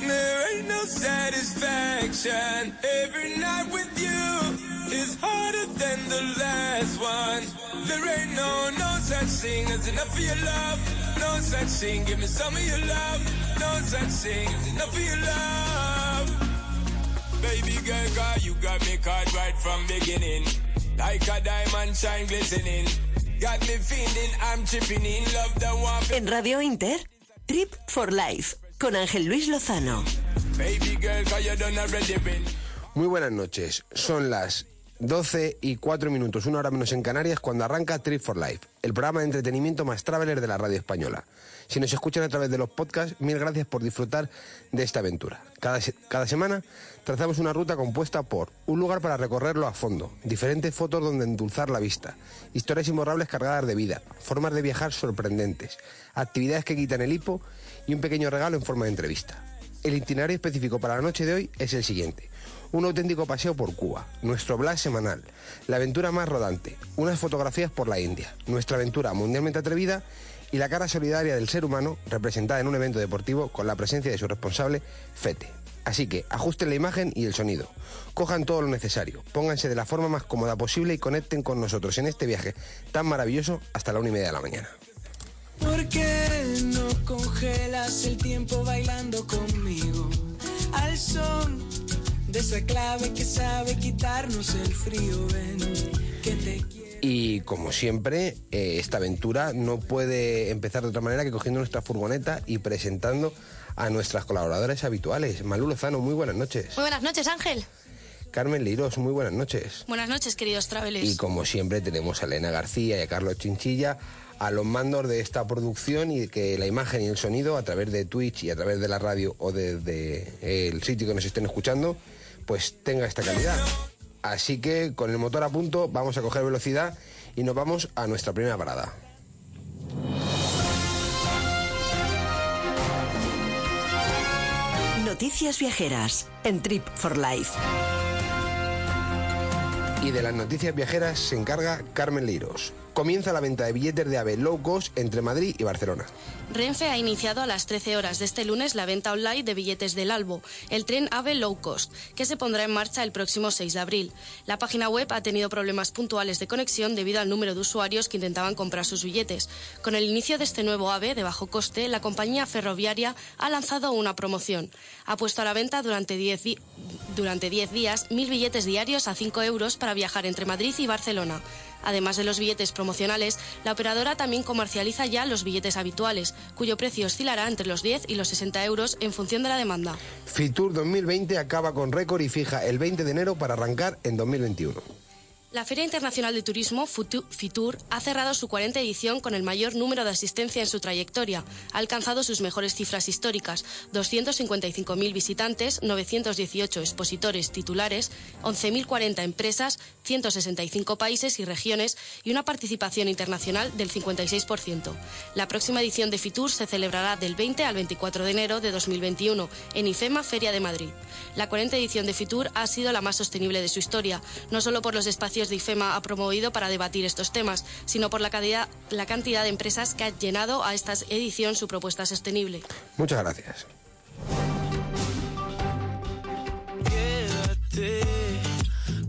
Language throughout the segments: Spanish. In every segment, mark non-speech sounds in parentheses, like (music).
there ain't no satisfaction. Every night with you is harder than the last one. There ain't no, no such thing as enough of your love. No such thing, give me some of your love. No such thing as enough of your love. Baby girl, girl, you got me caught right from beginning. Like a diamond shine glistening. Got me feeling I'm tripping in love the one. En Radio Inter, Trip for Life, con Ángel Luis Lozano. Muy buenas noches. Son las 12 y 4 minutos, una hora menos en Canarias, cuando arranca Trip for Life, el programa de entretenimiento más traveler de la radio española. Si nos escuchan a través de los podcasts, mil gracias por disfrutar de esta aventura. Cada, cada semana trazamos una ruta compuesta por un lugar para recorrerlo a fondo, diferentes fotos donde endulzar la vista, historias imborrables cargadas de vida, formas de viajar sorprendentes, actividades que quitan el hipo y un pequeño regalo en forma de entrevista. El itinerario específico para la noche de hoy es el siguiente. Un auténtico paseo por Cuba, nuestro blog semanal, la aventura más rodante, unas fotografías por la India, nuestra aventura mundialmente atrevida y la cara solidaria del ser humano representada en un evento deportivo con la presencia de su responsable, Fete. Así que ajusten la imagen y el sonido, cojan todo lo necesario, pónganse de la forma más cómoda posible y conecten con nosotros en este viaje tan maravilloso hasta la una y media de la mañana. ¿Por qué no congelas el tiempo bailando conmigo? Al son de esa clave que sabe quitarnos el frío, ven, que te quiero. Y como siempre, eh, esta aventura no puede empezar de otra manera que cogiendo nuestra furgoneta y presentando a nuestras colaboradoras habituales. Malú Lozano, muy buenas noches. Muy buenas noches, Ángel. Carmen Leiros, muy buenas noches. Buenas noches, queridos travelers. Y como siempre tenemos a Elena García y a Carlos Chinchilla a los mandos de esta producción y que la imagen y el sonido a través de Twitch y a través de la radio o desde el sitio que nos estén escuchando, pues tenga esta calidad. Así que con el motor a punto vamos a coger velocidad y nos vamos a nuestra primera parada. Noticias viajeras en Trip for Life. Y de las noticias viajeras se encarga Carmen Leiros. Comienza la venta de billetes de AVE low cost entre Madrid y Barcelona. Renfe ha iniciado a las 13 horas de este lunes la venta online de billetes del Albo, el tren AVE Low Cost, que se pondrá en marcha el próximo 6 de abril. La página web ha tenido problemas puntuales de conexión debido al número de usuarios que intentaban comprar sus billetes. Con el inicio de este nuevo AVE de bajo coste, la compañía ferroviaria ha lanzado una promoción. Ha puesto a la venta durante 10, di- durante 10 días mil billetes diarios a 5 euros para viajar entre Madrid y Barcelona. Además de los billetes promocionales, la operadora también comercializa ya los billetes habituales, cuyo precio oscilará entre los 10 y los 60 euros en función de la demanda. Fitur 2020 acaba con récord y fija el 20 de enero para arrancar en 2021. La Feria Internacional de Turismo, FITUR, ha cerrado su 40 edición con el mayor número de asistencia en su trayectoria. Ha alcanzado sus mejores cifras históricas, 255.000 visitantes, 918 expositores titulares, 11.040 empresas, 165 países y regiones y una participación internacional del 56%. La próxima edición de FITUR se celebrará del 20 al 24 de enero de 2021 en IFEMA Feria de Madrid. La 40 edición de FITUR ha sido la más sostenible de su historia, no solo por los espacios de IFEMA ha promovido para debatir estos temas, sino por la, calidad- la cantidad de empresas que ha llenado a esta edición su propuesta sostenible. Muchas gracias. Quédate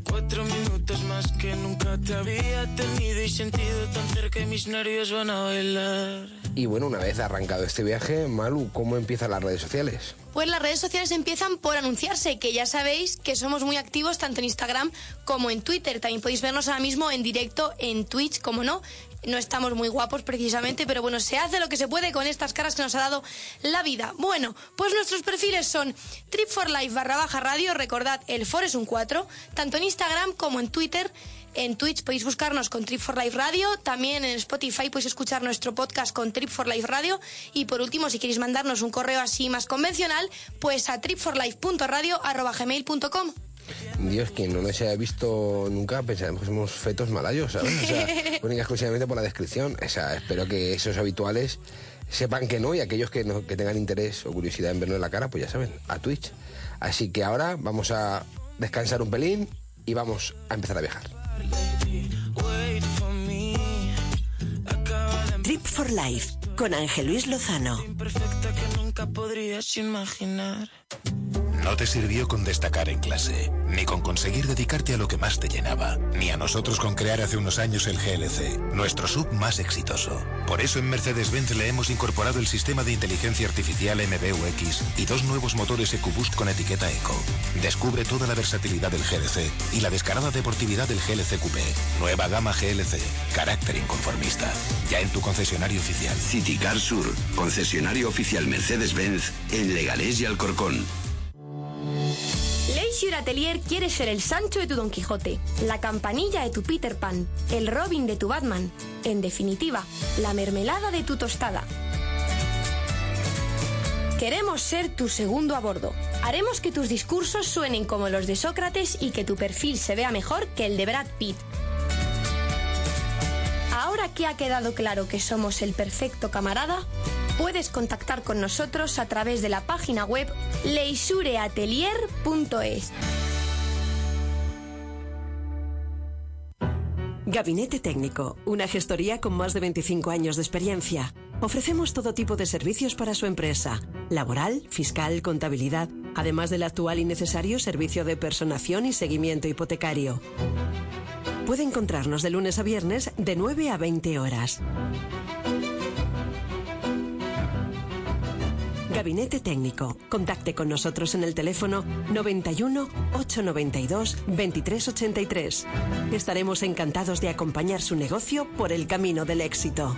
cuatro minutos más que nunca te había tenido y sentido tan cerca y mis nervios van a bailar. Y bueno, una vez arrancado este viaje, Malu, ¿cómo empiezan las redes sociales? Pues las redes sociales empiezan por anunciarse, que ya sabéis que somos muy activos tanto en Instagram como en Twitter. También podéis vernos ahora mismo en directo en Twitch, como no. No estamos muy guapos precisamente, pero bueno, se hace lo que se puede con estas caras que nos ha dado la vida. Bueno, pues nuestros perfiles son Trip Life barra baja radio, recordad, el for es un 4, tanto en Instagram como en Twitter. En Twitch podéis buscarnos con Trip Life Radio, también en Spotify podéis escuchar nuestro podcast con Trip Life Radio y por último, si queréis mandarnos un correo así más convencional, pues a tripforlife.radio@gmail.com. Dios, quien no nos haya visto nunca pensaremos que somos fetos malayos, ¿sabes? O sea, (laughs) única exclusivamente por la descripción. O sea, espero que esos habituales sepan que no y aquellos que, no, que tengan interés o curiosidad en vernos en la cara, pues ya saben, a Twitch. Así que ahora vamos a descansar un pelín y vamos a empezar a viajar. Trip for Life con Ángel Luis Lozano. Imperfecta que nunca podrías imaginar. No te sirvió con destacar en clase, ni con conseguir dedicarte a lo que más te llenaba, ni a nosotros con crear hace unos años el GLC, nuestro sub más exitoso. Por eso en Mercedes-Benz le hemos incorporado el sistema de inteligencia artificial MBUX y dos nuevos motores EcoBoost con etiqueta Eco. Descubre toda la versatilidad del GLC y la descarada deportividad del GLC Coupé. Nueva gama GLC, carácter inconformista. Ya en tu concesionario oficial. Citicar Sur, concesionario oficial Mercedes-Benz en Leganés y Alcorcón. Leisure Atelier quiere ser el Sancho de tu Don Quijote, la campanilla de tu Peter Pan, el Robin de tu Batman, en definitiva, la mermelada de tu tostada. Queremos ser tu segundo a bordo. Haremos que tus discursos suenen como los de Sócrates y que tu perfil se vea mejor que el de Brad Pitt. Ahora que ha quedado claro que somos el perfecto camarada, puedes contactar con nosotros a través de la página web leisureatelier.es. Gabinete Técnico, una gestoría con más de 25 años de experiencia. Ofrecemos todo tipo de servicios para su empresa, laboral, fiscal, contabilidad, además del actual y necesario servicio de personación y seguimiento hipotecario. Puede encontrarnos de lunes a viernes de 9 a 20 horas. Gabinete Técnico. Contacte con nosotros en el teléfono 91 892 2383. Estaremos encantados de acompañar su negocio por el camino del éxito.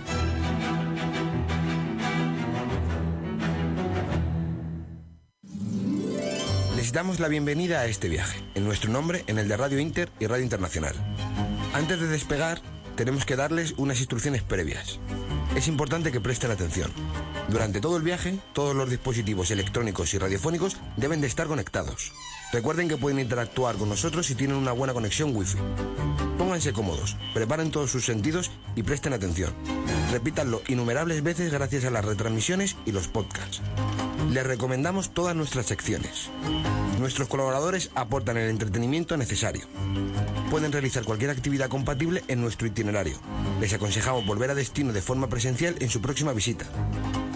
Les damos la bienvenida a este viaje, en nuestro nombre, en el de Radio Inter y Radio Internacional. Antes de despegar, tenemos que darles unas instrucciones previas. Es importante que presten atención. Durante todo el viaje, todos los dispositivos electrónicos y radiofónicos deben de estar conectados. Recuerden que pueden interactuar con nosotros si tienen una buena conexión Wi-Fi. Pónganse cómodos, preparen todos sus sentidos y presten atención. Repítanlo innumerables veces gracias a las retransmisiones y los podcasts. Les recomendamos todas nuestras secciones. Nuestros colaboradores aportan el entretenimiento necesario. Pueden realizar cualquier actividad compatible en nuestro itinerario. Les aconsejamos volver a destino de forma presencial en su próxima visita.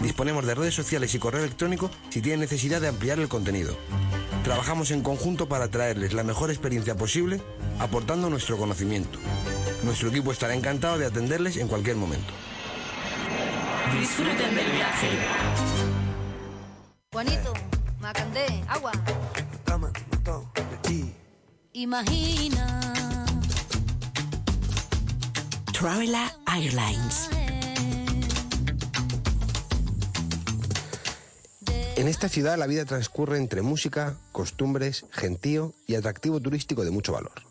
Disponemos de redes sociales y correo electrónico si tienen necesidad de ampliar el contenido. Trabajamos en conjunto para traerles la mejor experiencia posible, aportando nuestro conocimiento. Nuestro equipo estará encantado de atenderles en cualquier momento. Disfruten del viaje. Juanito, Macandé, agua. Imagina. Travela Airlines. En esta ciudad la vida transcurre entre música, costumbres, gentío y atractivo turístico de mucho valor.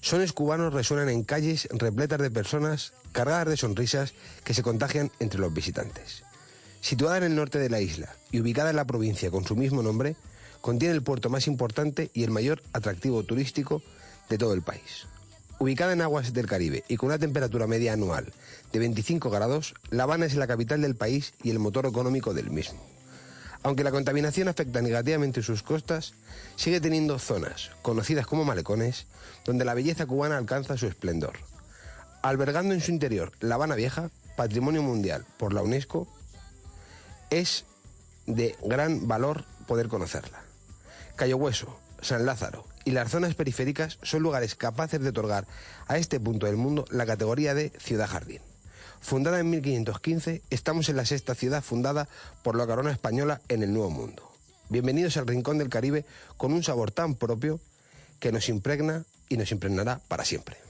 Sones cubanos resuenan en calles repletas de personas cargadas de sonrisas que se contagian entre los visitantes. Situada en el norte de la isla y ubicada en la provincia con su mismo nombre, contiene el puerto más importante y el mayor atractivo turístico de todo el país. Ubicada en aguas del Caribe y con una temperatura media anual de 25 grados, La Habana es la capital del país y el motor económico del mismo. Aunque la contaminación afecta negativamente sus costas, sigue teniendo zonas, conocidas como malecones, donde la belleza cubana alcanza su esplendor. Albergando en su interior La Habana Vieja, patrimonio mundial por la UNESCO, es de gran valor poder conocerla. Cayo Hueso, San Lázaro y las zonas periféricas son lugares capaces de otorgar a este punto del mundo la categoría de ciudad jardín. Fundada en 1515, estamos en la sexta ciudad fundada por la corona española en el Nuevo Mundo. Bienvenidos al Rincón del Caribe con un sabor tan propio que nos impregna y nos impregnará para siempre.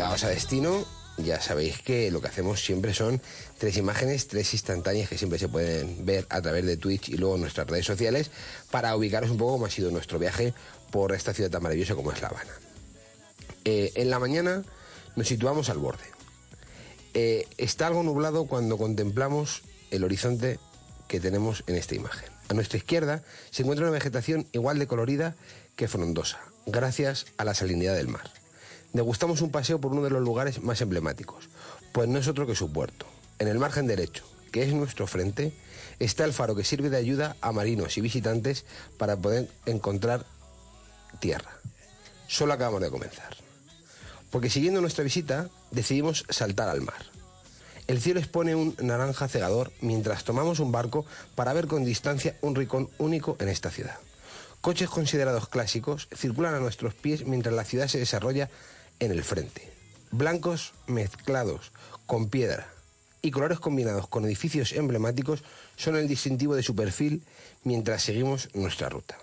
Llegados a destino, ya sabéis que lo que hacemos siempre son tres imágenes, tres instantáneas que siempre se pueden ver a través de Twitch y luego nuestras redes sociales para ubicaros un poco cómo ha sido nuestro viaje por esta ciudad tan maravillosa como es La Habana. Eh, en la mañana nos situamos al borde. Eh, está algo nublado cuando contemplamos el horizonte que tenemos en esta imagen. A nuestra izquierda se encuentra una vegetación igual de colorida que frondosa, gracias a la salinidad del mar. Degustamos un paseo por uno de los lugares más emblemáticos, Pues no es otro que su puerto. En el margen derecho, que es nuestro frente, está el faro que sirve de ayuda a marinos y visitantes para poder encontrar tierra. Solo acabamos de comenzar. Porque siguiendo nuestra visita, decidimos saltar al mar. El cielo expone un naranja cegador mientras tomamos un barco para ver con distancia un rincón único en esta ciudad. Coches considerados clásicos circulan a nuestros pies mientras la ciudad se desarrolla en el frente. Blancos mezclados con piedra y colores combinados con edificios emblemáticos son el distintivo de su perfil mientras seguimos nuestra ruta.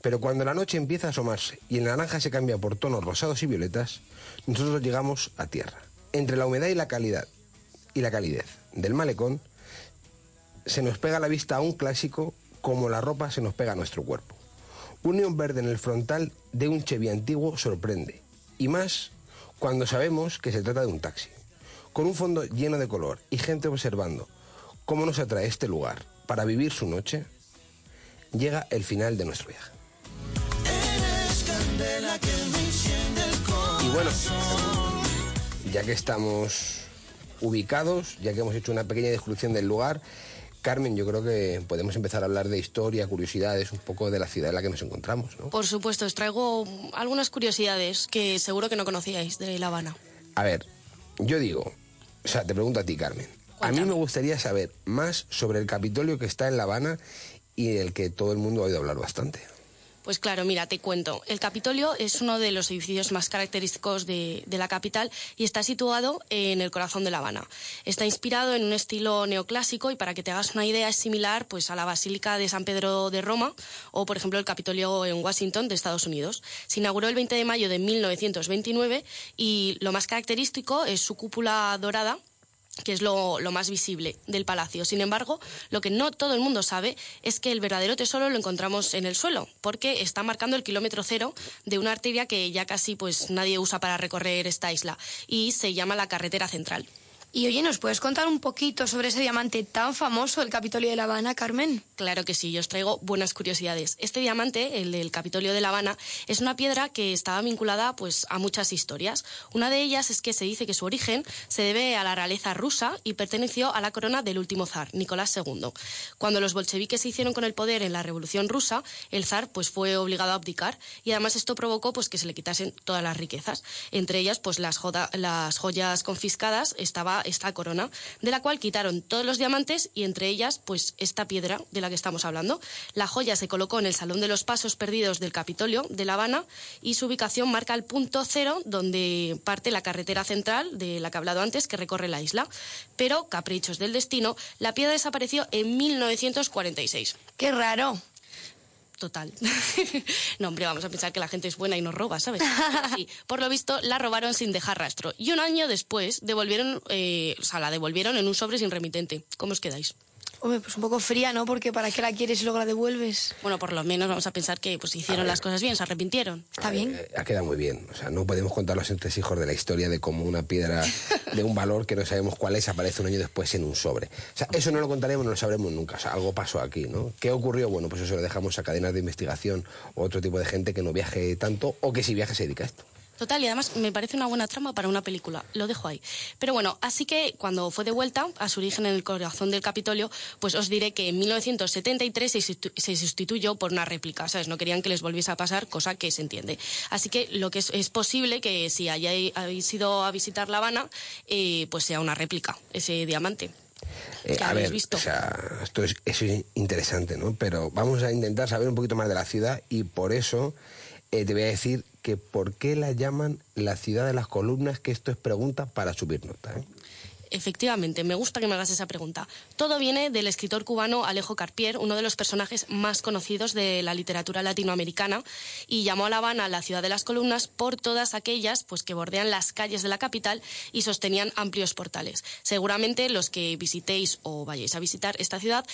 Pero cuando la noche empieza a asomarse y el naranja se cambia por tonos rosados y violetas, nosotros llegamos a tierra. Entre la humedad y la calidad y la calidez del malecón, se nos pega a la vista a un clásico como la ropa se nos pega a nuestro cuerpo. Un neón verde en el frontal de un Chevy antiguo sorprende, y más cuando sabemos que se trata de un taxi. Con un fondo lleno de color y gente observando cómo nos atrae este lugar para vivir su noche, llega el final de nuestro viaje. Y bueno, ya que estamos ubicados, ya que hemos hecho una pequeña descripción del lugar, Carmen, yo creo que podemos empezar a hablar de historia, curiosidades, un poco de la ciudad en la que nos encontramos, ¿no? Por supuesto, os traigo algunas curiosidades que seguro que no conocíais de La Habana. A ver, yo digo, o sea, te pregunto a ti, Carmen. A mí me gustaría saber más sobre el Capitolio que está en La Habana y del que todo el mundo ha oído hablar bastante. Pues claro, mira, te cuento. El Capitolio es uno de los edificios más característicos de, la capital y está situado en el corazón de La Habana. Está inspirado en un estilo neoclásico y para que te hagas una idea es similar pues, a la Basílica de San Pedro de Roma o, por ejemplo, el Capitolio en Washington de Estados Unidos. Se inauguró el 20 de mayo de 1929 y lo más característico es su cúpula dorada que es lo, más visible del palacio. Sin embargo, lo que no todo el mundo sabe es que el verdadero tesoro lo encontramos en el suelo, porque está marcando el kilómetro cero de una arteria que ya casi pues nadie usa para recorrer esta isla y se llama la carretera central. Y oye, ¿nos puedes contar un poquito sobre ese diamante tan famoso, el Capitolio de La Habana, Carmen? Claro que sí, yo os traigo buenas curiosidades. Este diamante, el del Capitolio de La Habana, es una piedra que estaba vinculada pues, a muchas historias. Una de ellas es que se dice que su origen se debe a la realeza rusa y perteneció a la corona del último zar, Nicolás II. Cuando los bolcheviques se hicieron con el poder en la Revolución Rusa, el zar pues, fue obligado a abdicar y además esto provocó pues, que se le quitasen todas las riquezas. Entre ellas, pues, las, las joyas confiscadas estaba esta corona, de la cual quitaron todos los diamantes y entre ellas, pues esta piedra de la que estamos hablando. La joya se colocó en el Salón de los Pasos Perdidos del Capitolio de La Habana y su ubicación marca el punto cero donde parte la carretera central de la que he hablado antes que recorre la isla. Pero, caprichos del destino, la piedra desapareció en 1946. ¡Qué raro! Total. (laughs) no, hombre, vamos a pensar que la gente es buena y nos roba, ¿sabes? (laughs) Sí, por lo visto, la robaron sin dejar rastro. Y un año después devolvieron, eh, o sea, la devolvieron en un sobre sin remitente. ¿Cómo os quedáis? Hombre, pues un poco fría, ¿no? Porque ¿para qué la quieres y luego la devuelves? Bueno, por lo menos vamos a pensar que pues hicieron las cosas bien, se arrepintieron. Está bien. Eh, ha quedado muy bien. O sea, no podemos contar los entresijos de la historia de cómo una piedra (laughs) de un valor que no sabemos cuál es aparece un año después en un sobre. O sea, eso no lo contaremos, no lo sabremos nunca. O sea, algo pasó aquí, ¿no? ¿Qué ocurrió? Bueno, pues eso lo dejamos a cadenas de investigación o otro tipo de gente que no viaje tanto o que si viaje se dedica a esto. Total, y además me parece una buena trama para una película. Lo dejo ahí. Pero bueno, así que cuando fue de vuelta a su origen en el corazón del Capitolio, pues os diré que en 1973 se sustituyó por una réplica, ¿sabes? No querían que les volviese a pasar, cosa que se entiende. Así que lo que es, es posible que si hayáis ido a visitar La Habana, eh, pues sea una réplica, ese diamante. Eh, a ver, visto? O sea, esto es, eso es interesante, ¿no? Pero vamos a intentar saber un poquito más de la ciudad y por eso eh, te voy a decir que por qué la llaman la ciudad de las columnas, que esto es pregunta para subir nota. ¿eh? Efectivamente, me gusta que me hagas esa pregunta. Todo viene del escritor cubano Alejo Carpier, uno de los personajes más conocidos de la literatura latinoamericana, y llamó a La Habana la ciudad de las columnas por todas aquellas pues, que bordean las calles de la capital y sostenían amplios portales. Seguramente los que visitéis o vayáis a visitar esta ciudad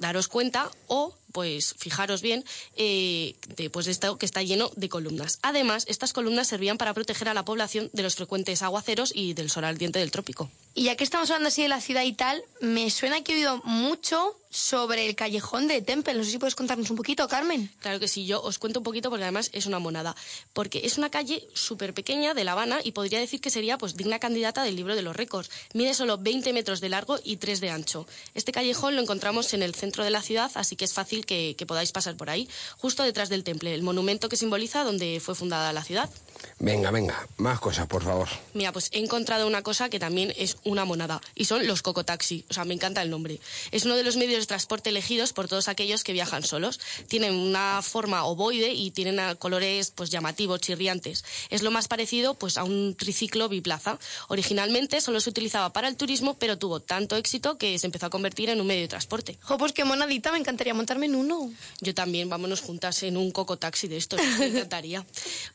daros cuenta o pues fijaros bien, eh, de, pues de esto que está lleno de columnas. Además, estas columnas servían para proteger a la población de los frecuentes aguaceros y del sol ardiente del trópico. Y ya que estamos hablando así de la ciudad y tal, me suena que he oído mucho sobre el callejón de Temple. No sé si puedes contarnos un poquito, Carmen. Claro que sí, yo os cuento un poquito porque además es una monada. Porque es una calle súper pequeña de La Habana y podría decir que sería pues digna candidata del libro de los récords. Mide solo 20 metros de largo y 3 de ancho. Este callejón lo encontramos en el centro de la ciudad, así que es fácil que, que podáis pasar por ahí, justo detrás del temple, el monumento que simboliza donde fue fundada la ciudad. Venga, venga, más cosas, por favor. Mira, pues he encontrado una cosa que también es una monada, y son los cocotaxi. O sea, me encanta el nombre. Es uno de los medios de transporte elegidos por todos aquellos que viajan solos. Tienen una forma ovoide y tienen colores pues llamativos, chirriantes. Es lo más parecido pues a un triciclo biplaza. Originalmente solo se utilizaba para el turismo, pero tuvo tanto éxito que se empezó a convertir en un medio de transporte. Jo, pues qué monadita, me encantaría montarme en uno. Yo también, vámonos juntas en un cocotaxi de estos, me encantaría. (laughs)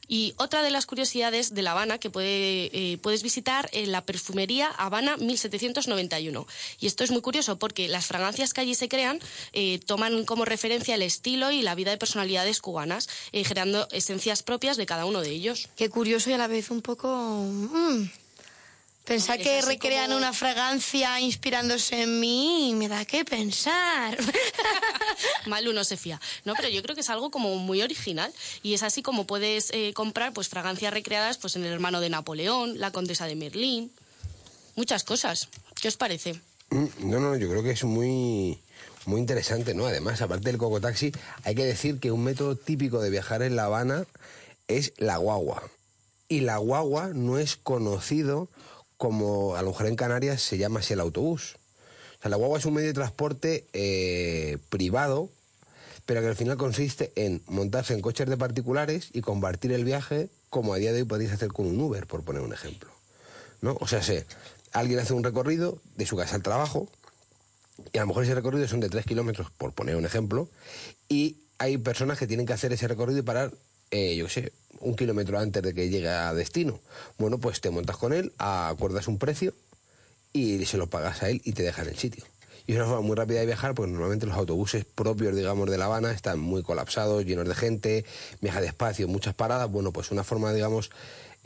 Y otra de las curiosidades de La Habana que eh, puedes visitar en la perfumería Habana 1791. Y esto es muy curioso porque las fragancias que allí se crean eh, toman como referencia el estilo y la vida de personalidades cubanas, eh, generando esencias propias de cada uno de ellos. Qué curioso y a la vez un poco... mm. Pensar Es que recrean como- una fragancia inspirándose en mí me da que pensar. (laughs) Mal uno se fía. No, pero yo creo que es algo como muy original y es así como puedes eh, comprar pues fragancias recreadas pues en el hermano de Napoleón, la condesa de Merlín, muchas cosas. ¿Qué os parece? Mm, No, no, yo creo que es muy, muy interesante, ¿no? Además, aparte del cocotaxi, hay que decir que un método típico de viajar en La Habana es la guagua. Y la guagua no es conocido como a lo mejor en Canarias se llama así el autobús. O sea, la guagua es un medio de transporte eh, privado, pero que al final consiste en montarse en coches de particulares y compartir el viaje como a día de hoy podéis hacer con un Uber, por poner un ejemplo. ¿no? O sea, alguien hace un recorrido de su casa al trabajo y a lo mejor ese recorrido son de 3 kilómetros, por poner un ejemplo, y hay personas que tienen que hacer ese recorrido y parar, eh, yo sé, un kilómetro antes de que llegue a destino. Bueno, pues te montas con él, acuerdas un precio y se lo pagas a él y te dejan el sitio. Y es una forma muy rápida de viajar porque normalmente los autobuses propios, digamos, de La Habana están muy colapsados, llenos de gente, viaja despacio, muchas paradas. Bueno, pues una forma, digamos,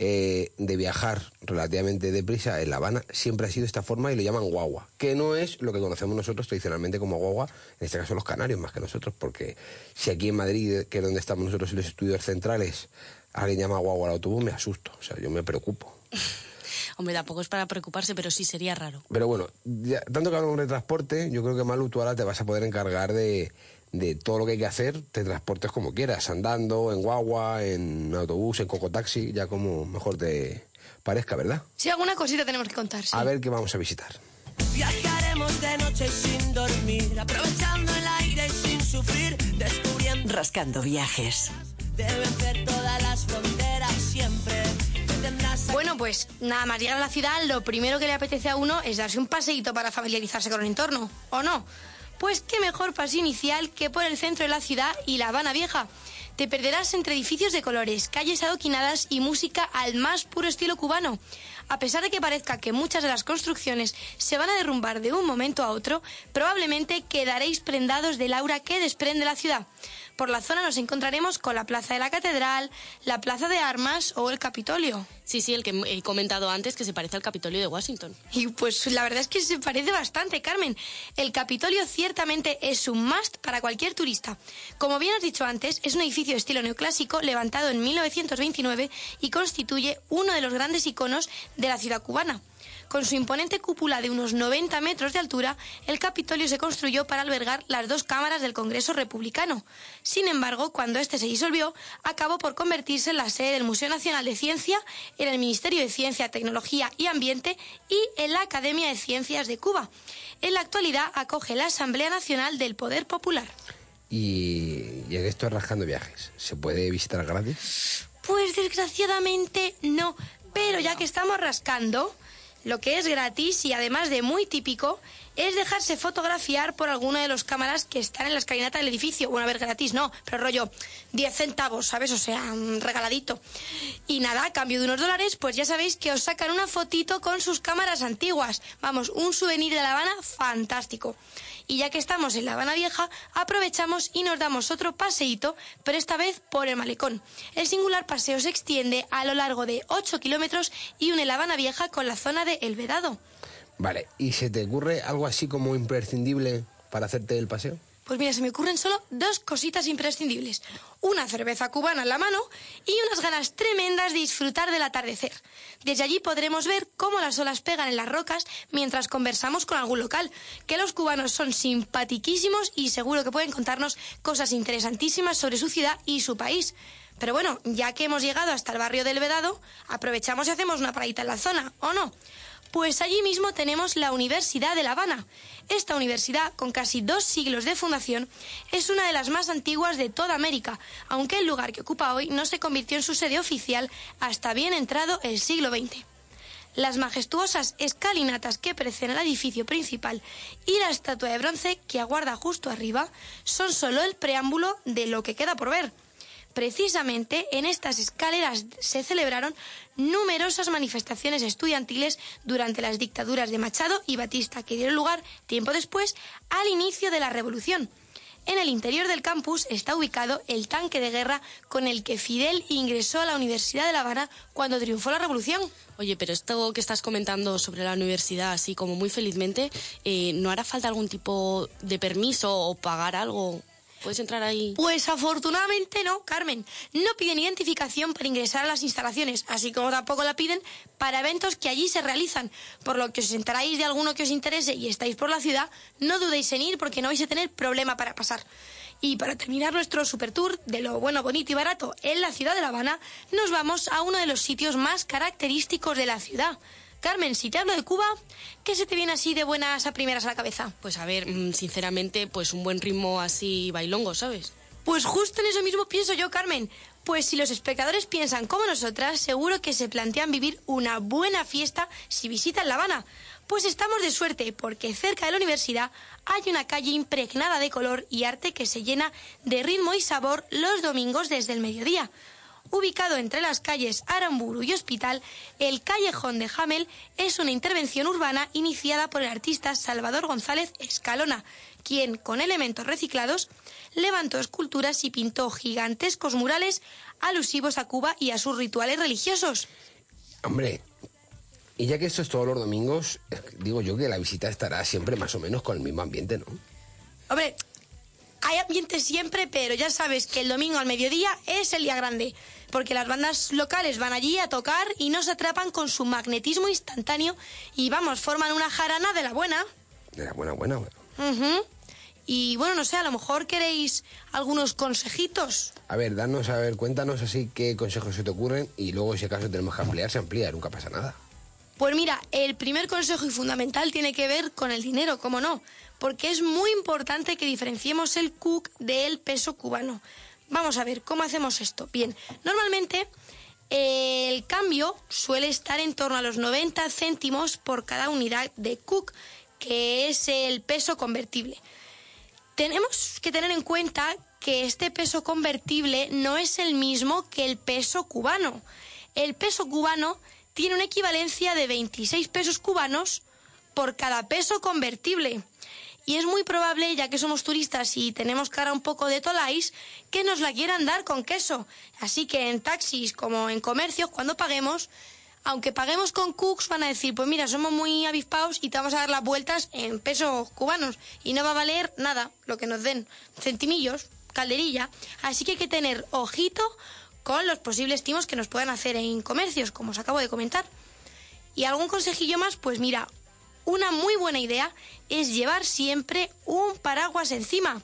eh, de viajar relativamente deprisa en La Habana siempre ha sido esta forma y lo llaman guagua, que no es lo que conocemos nosotros tradicionalmente como guagua, en este caso los canarios más que nosotros, porque si aquí en Madrid, que es donde estamos nosotros en los estudios centrales, alguien llama guagua al autobús, me asusto, o sea, yo me preocupo. (laughs) Hombre, tampoco es para preocuparse, pero sí sería raro. Pero bueno, ya- tanto que hablamos de transporte, yo creo que Malu, tú ahora te vas a poder encargar de, de todo lo que hay que hacer, te transportes como quieras, andando, en guagua, en autobús, en cocotaxi, ya como mejor te parezca, ¿verdad? Sí, alguna cosita tenemos que contar, sí. A ver qué vamos a visitar. Viajaremos de noche sin dormir, aprovechando el aire sin sufrir, descubriendo Rascando viajes. de vencer todas las fronteras siempre. Bueno, pues nada más llegar a la ciudad, lo primero que le apetece a uno es darse un paseíto para familiarizarse con el entorno, ¿o no? Pues qué mejor paseo inicial que por el centro de la ciudad y La Habana Vieja. Te perderás entre edificios de colores, calles adoquinadas y música al más puro estilo cubano. A pesar de que parezca que muchas de las construcciones se van a derrumbar de un momento a otro, probablemente quedaréis prendados del aura que desprende la ciudad. Por la zona nos encontraremos con la Plaza de la Catedral, la Plaza de Armas o el Capitolio. Sí, sí, el que he comentado antes que se parece al Capitolio de Washington. Y pues la verdad es que se parece bastante, Carmen. El Capitolio ciertamente es un must para cualquier turista. Como bien has dicho antes, es un edificio de estilo neoclásico levantado en 1929 y constituye uno de los grandes iconos de la ciudad cubana. Con su imponente cúpula de unos 90 metros de altura, el Capitolio se construyó para albergar las dos cámaras del Congreso Republicano. Sin embargo, cuando este se disolvió, acabó por convertirse en la sede del Museo Nacional de Ciencia, en el Ministerio de Ciencia, Tecnología y Ambiente y en la Academia de Ciencias de Cuba. En la actualidad acoge la Asamblea Nacional del Poder Popular. Y, y esto es rascando viajes. ¿Se puede visitar gratis? Pues desgraciadamente no. Pero ya que estamos rascando, lo que es gratis y además de muy típico es dejarse fotografiar por alguno de los cámaras que están en la escalinata del edificio. Bueno, a ver, gratis no, pero rollo 10 centavos, ¿sabes? O sea, un regaladito. Y nada, a cambio de unos dólares, pues ya sabéis que os sacan una fotito con sus cámaras antiguas. Vamos, un souvenir de La Habana fantástico. Y ya que estamos en La Habana Vieja, aprovechamos y nos damos otro paseíto, pero esta vez por el malecón. El singular paseo se extiende a lo largo de 8 kilómetros y une La Habana Vieja con la zona de El Vedado. Vale, ¿y se te ocurre algo así como imprescindible para hacerte el paseo? Pues mira, se me ocurren solo dos cositas imprescindibles. Una cerveza cubana en la mano y unas ganas tremendas de disfrutar del atardecer. Desde allí podremos ver cómo las olas pegan en las rocas mientras conversamos con algún local, que los cubanos son simpatiquísimos y seguro que pueden contarnos cosas interesantísimas sobre su ciudad y su país. Pero bueno, ya que hemos llegado hasta el barrio del Vedado, aprovechamos y hacemos una paradita en la zona, ¿o no? Pues allí mismo tenemos la Universidad de La Habana. Esta universidad, con casi dos siglos de fundación, es una de las más antiguas de toda América, aunque el lugar que ocupa hoy no se convirtió en su sede oficial hasta bien entrado el siglo XX. Las majestuosas escalinatas que preceden al edificio principal y la estatua de bronce que aguarda justo arriba son solo el preámbulo de lo que queda por ver. Precisamente en estas escaleras se celebraron numerosas manifestaciones estudiantiles durante las dictaduras de Machado y Batista, que dieron lugar tiempo después al inicio de la revolución. En el interior del campus está ubicado el tanque de guerra con el que Fidel ingresó a la Universidad de La Habana cuando triunfó la revolución. Oye, pero esto que estás comentando sobre la universidad, así como muy felizmente, eh, ¿no hará falta algún tipo de permiso o pagar algo? ¿Puedes entrar ahí? Pues afortunadamente no, Carmen. No piden identificación para ingresar a las instalaciones, así como tampoco la piden para eventos que allí se realizan. Por lo que os enteráis de alguno que os interese y estáis por la ciudad, no dudéis en ir porque no vais a tener problema para pasar. Y para terminar nuestro super tour de lo bueno, bonito y barato en la ciudad de La Habana, nos vamos a uno de los sitios más característicos de la ciudad. Carmen, si te hablo de Cuba, ¿qué se te viene así de buenas a primeras a la cabeza? Pues a ver, mm, sinceramente, pues un buen ritmo así bailongo, ¿sabes? Pues justo en eso mismo pienso yo, Carmen. Pues si los espectadores piensan como nosotras, seguro que se plantean vivir una buena fiesta si visitan La Habana. Pues estamos de suerte, porque cerca de la universidad hay una calle impregnada de color y arte que se llena de ritmo y sabor los domingos desde el mediodía. Ubicado entre las calles Aramburu y Hospital, el Callejón de Hamel es una intervención urbana iniciada por el artista Salvador González Escalona, quien, con elementos reciclados, levantó esculturas y pintó gigantescos murales alusivos a Cuba y a sus rituales religiosos. Hombre, y ya que esto es todos los domingos, digo yo que la visita estará siempre más o menos con el mismo ambiente, ¿no? Hombre, hay ambiente siempre, pero ya sabes que el domingo al mediodía es el día grande, porque las bandas locales van allí a tocar y nos atrapan con su magnetismo instantáneo y vamos, forman una jarana de la buena. De la buena, buena. bueno. Ujú. Y bueno, no sé, a lo mejor queréis algunos consejitos. A ver, danos, a ver, cuéntanos así qué consejos se te ocurren y luego si acaso tenemos que ampliar, se amplía, nunca pasa nada. Pues mira, el primer consejo y fundamental tiene que ver con el dinero, ¿cómo no? Porque es muy importante que diferenciemos el cook del peso cubano. Vamos a ver, ¿cómo hacemos esto? Bien, normalmente eh, el cambio suele estar en torno a los 90 céntimos por cada unidad de cook, que es el peso convertible. Tenemos que tener en cuenta que este peso convertible no es el mismo que el peso cubano. El peso cubano tiene una equivalencia de 26 pesos cubanos por cada peso convertible. Y es muy probable, ya que somos turistas y tenemos cara un poco de tolais, que nos la quieran dar con queso. Así que en taxis como en comercios, cuando paguemos, aunque paguemos con cooks, van a decir, pues mira, somos muy avispados y te vamos a dar las vueltas en pesos cubanos. Y no va a valer nada lo que nos den. Centimillos, calderilla. Así que hay que tener ojito con los posibles timos que nos puedan hacer en comercios, como os acabo de comentar. Y algún consejillo más, pues mira, una muy buena idea es llevar siempre un paraguas encima.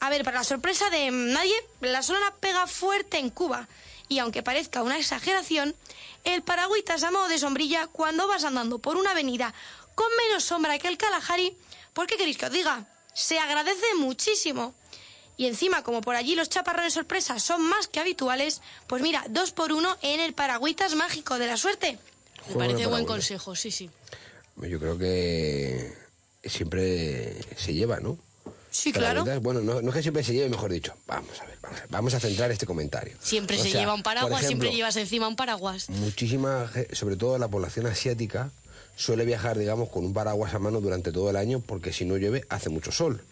A ver, para la sorpresa de nadie, la sola pega fuerte en Cuba. Y aunque parezca una exageración, el paragüitas a modo de sombrilla cuando vas andando por una avenida con menos sombra que el Kalahari, ¿por qué queréis que os diga? Se agradece muchísimo. Y encima, como por allí los chaparrones sorpresa son más que habituales, pues mira, dos por uno en el paragüitas mágico de la suerte. Me parece buen consejo, sí, sí. Yo creo que siempre se lleva, ¿no? Sí, claro. verdad bueno, no, no es que siempre se lleve, mejor dicho. Vamos a ver, vamos a, ver, vamos a centrar este comentario. Siempre O se sea, lleva un paraguas, siempre llevas encima un paraguas. Muchísima, sobre todo la población asiática, suele viajar, digamos, con un paraguas a mano durante todo el año porque si no llueve hace mucho sol.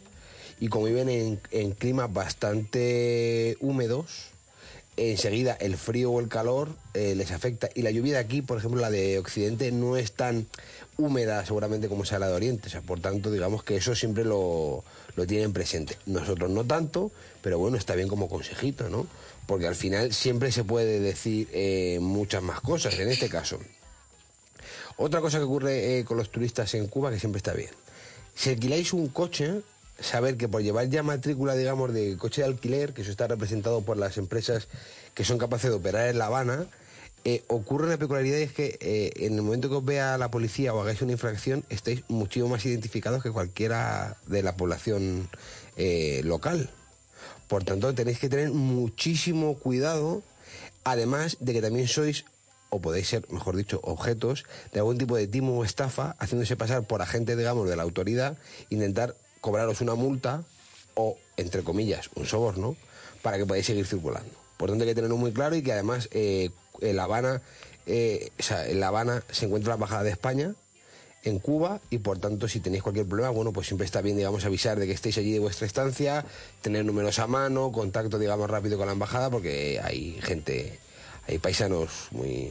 Y como viven en, en climas bastante húmedos, enseguida el frío o el calor eh, les afecta. Y la lluvia de aquí, por ejemplo, la de Occidente, no es tan húmeda seguramente como sea la de Oriente. O sea, por tanto, digamos que eso siempre lo, lo tienen presente. Nosotros no tanto, pero bueno, está bien como consejito, ¿no? Porque al final siempre se puede decir eh, muchas más cosas en este caso. Otra cosa que ocurre eh, con los turistas en Cuba que siempre está bien. Si alquiláis un coche, saber que por llevar ya matrícula, digamos, de coche de alquiler, que eso está representado por las empresas que son capaces de operar en La Habana, eh, ocurre una peculiaridad y es que eh, en el momento que os vea la policía o hagáis una infracción, estáis muchísimo más identificados que cualquiera de la población eh, local. Por tanto, tenéis que tener muchísimo cuidado, además de que también sois, o podéis ser, mejor dicho, objetos de algún tipo de timo o estafa, haciéndose pasar por agente, digamos, de la autoridad, intentar cobraros una multa o, entre comillas, un soborno, para que podáis seguir circulando. Por tanto, hay que tenerlo muy claro y que además en La Habana, eh, o sea, en La Habana se encuentra la Embajada de España, en Cuba y por tanto si tenéis cualquier problema, bueno, pues siempre está bien, digamos, avisar de que estéis allí de vuestra estancia, tener números a mano, contacto, digamos, rápido con la embajada porque hay gente, hay paisanos muy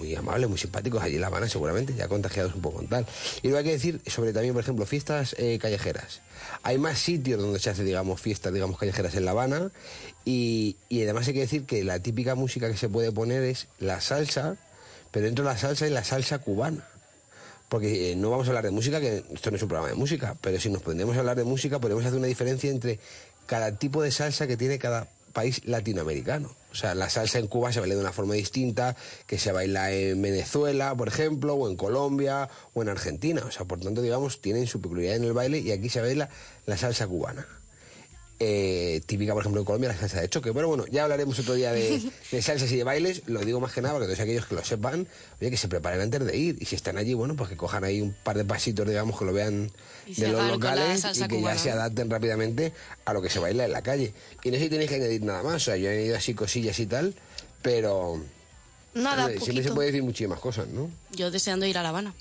muy amables, muy simpáticos allí en La Habana seguramente, ya contagiados un poco con tal. Y luego hay que decir sobre también, por ejemplo, fiestas eh, callejeras. Hay más sitios donde se hace, digamos, fiestas, digamos, callejeras en La Habana y, y además hay que decir que la típica música que se puede poner es la salsa, pero dentro de la salsa es la salsa cubana porque eh, no vamos a hablar de música, que esto no es un programa de música, pero si nos pondremos a hablar de música, podemos hacer una diferencia entre cada tipo de salsa que tiene cada país latinoamericano. O sea, la salsa en Cuba se baila de una forma distinta que se baila en Venezuela, por ejemplo, o en Colombia, o en Argentina. O sea, por tanto, digamos, tienen su peculiaridad en el baile y aquí se baila la salsa cubana. Eh, típica, por ejemplo, en Colombia, la salsa de choque. Pero bueno, ya hablaremos otro día de, (laughs) de salsas y de bailes. Lo digo más que nada porque todos aquellos que lo sepan, oye, que se preparen antes de ir. Y si están allí, bueno, pues que cojan ahí un par de pasitos, digamos, que lo vean de los locales y que cubana. ya se adapten rápidamente a lo que se baila en la calle. Y no sé si tenéis que añadir nada más. O sea, yo he añadido así cosillas y tal, pero... Nada, hombre, siempre se puede decir muchísimas cosas, ¿no? Yo deseando ir a La Habana.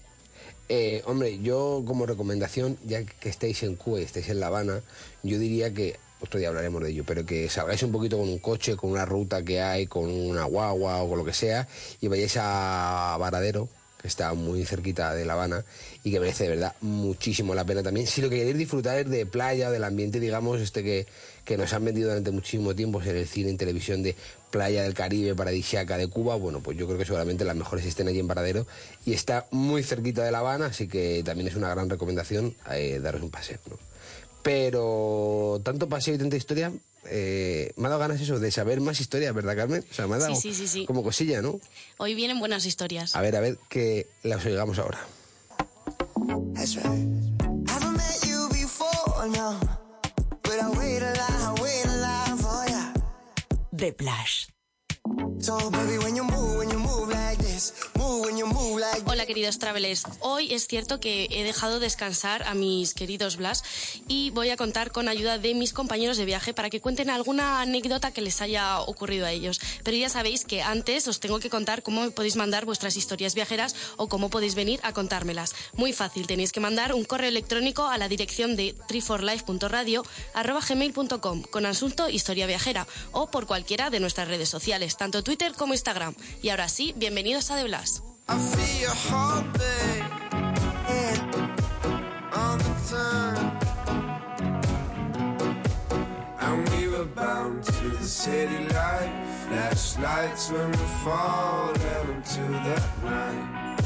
Eh, hombre, yo como recomendación, ya que estáis en Cuba y estáis en La Habana, yo diría que, otro día hablaremos de ello, pero que salgáis un poquito con un coche, con una ruta que hay, con una guagua o con lo que sea, y vayáis a Varadero, que está muy cerquita de La Habana, y que merece de verdad muchísimo la pena también. Si lo que queréis disfrutar es de playa, del ambiente, digamos, este que, que nos han vendido durante muchísimo tiempo en el cine, en televisión, de playa del Caribe, paradisiaca de Cuba, bueno, pues yo creo que seguramente las mejores estén allí en Varadero y está muy cerquita de La Habana, así que también es una gran recomendación eh, daros un paseo, ¿no? Pero tanto paseo y tanta historia, eh, me ha dado ganas eso de saber más historias, ¿verdad, Carmen? O sea, me ha dado Sí, sí, sí, sí. como cosilla, ¿no? Hoy vienen buenas historias. A ver, a ver, que las oigamos ahora. The Plash. Hola queridos travelers, hoy es cierto que he dejado descansar a mis queridos Blas y voy a contar con ayuda de mis compañeros de viaje para que cuenten alguna anécdota que les haya ocurrido a ellos. Pero ya sabéis que antes os tengo que contar cómo podéis mandar vuestras historias viajeras o cómo podéis venir a contármelas. Muy fácil, tenéis que mandar un correo electrónico a la dirección de treeforlife.radio@gmail.com con asunto historia viajera o por cualquiera de nuestras redes sociales, tanto Twitter como Instagram. Y ahora sí, bienvenidos a The Blas. I feel your heartbeat all the time. And we were bound to the city light. Flashlights when we fall into that night.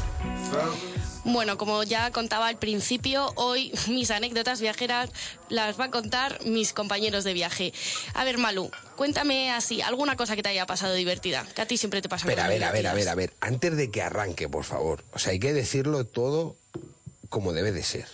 Bueno, como ya contaba al principio, hoy (laughs) mis anécdotas viajeras las va a contar mis compañeros de viaje. A ver, Malu, cuéntame así, alguna cosa que te haya pasado divertida, que a ti siempre te pasa Espera, a ver, a ver, a ver, a ver. Antes de que arranque, por favor. O sea, hay que decirlo todo como debe de ser.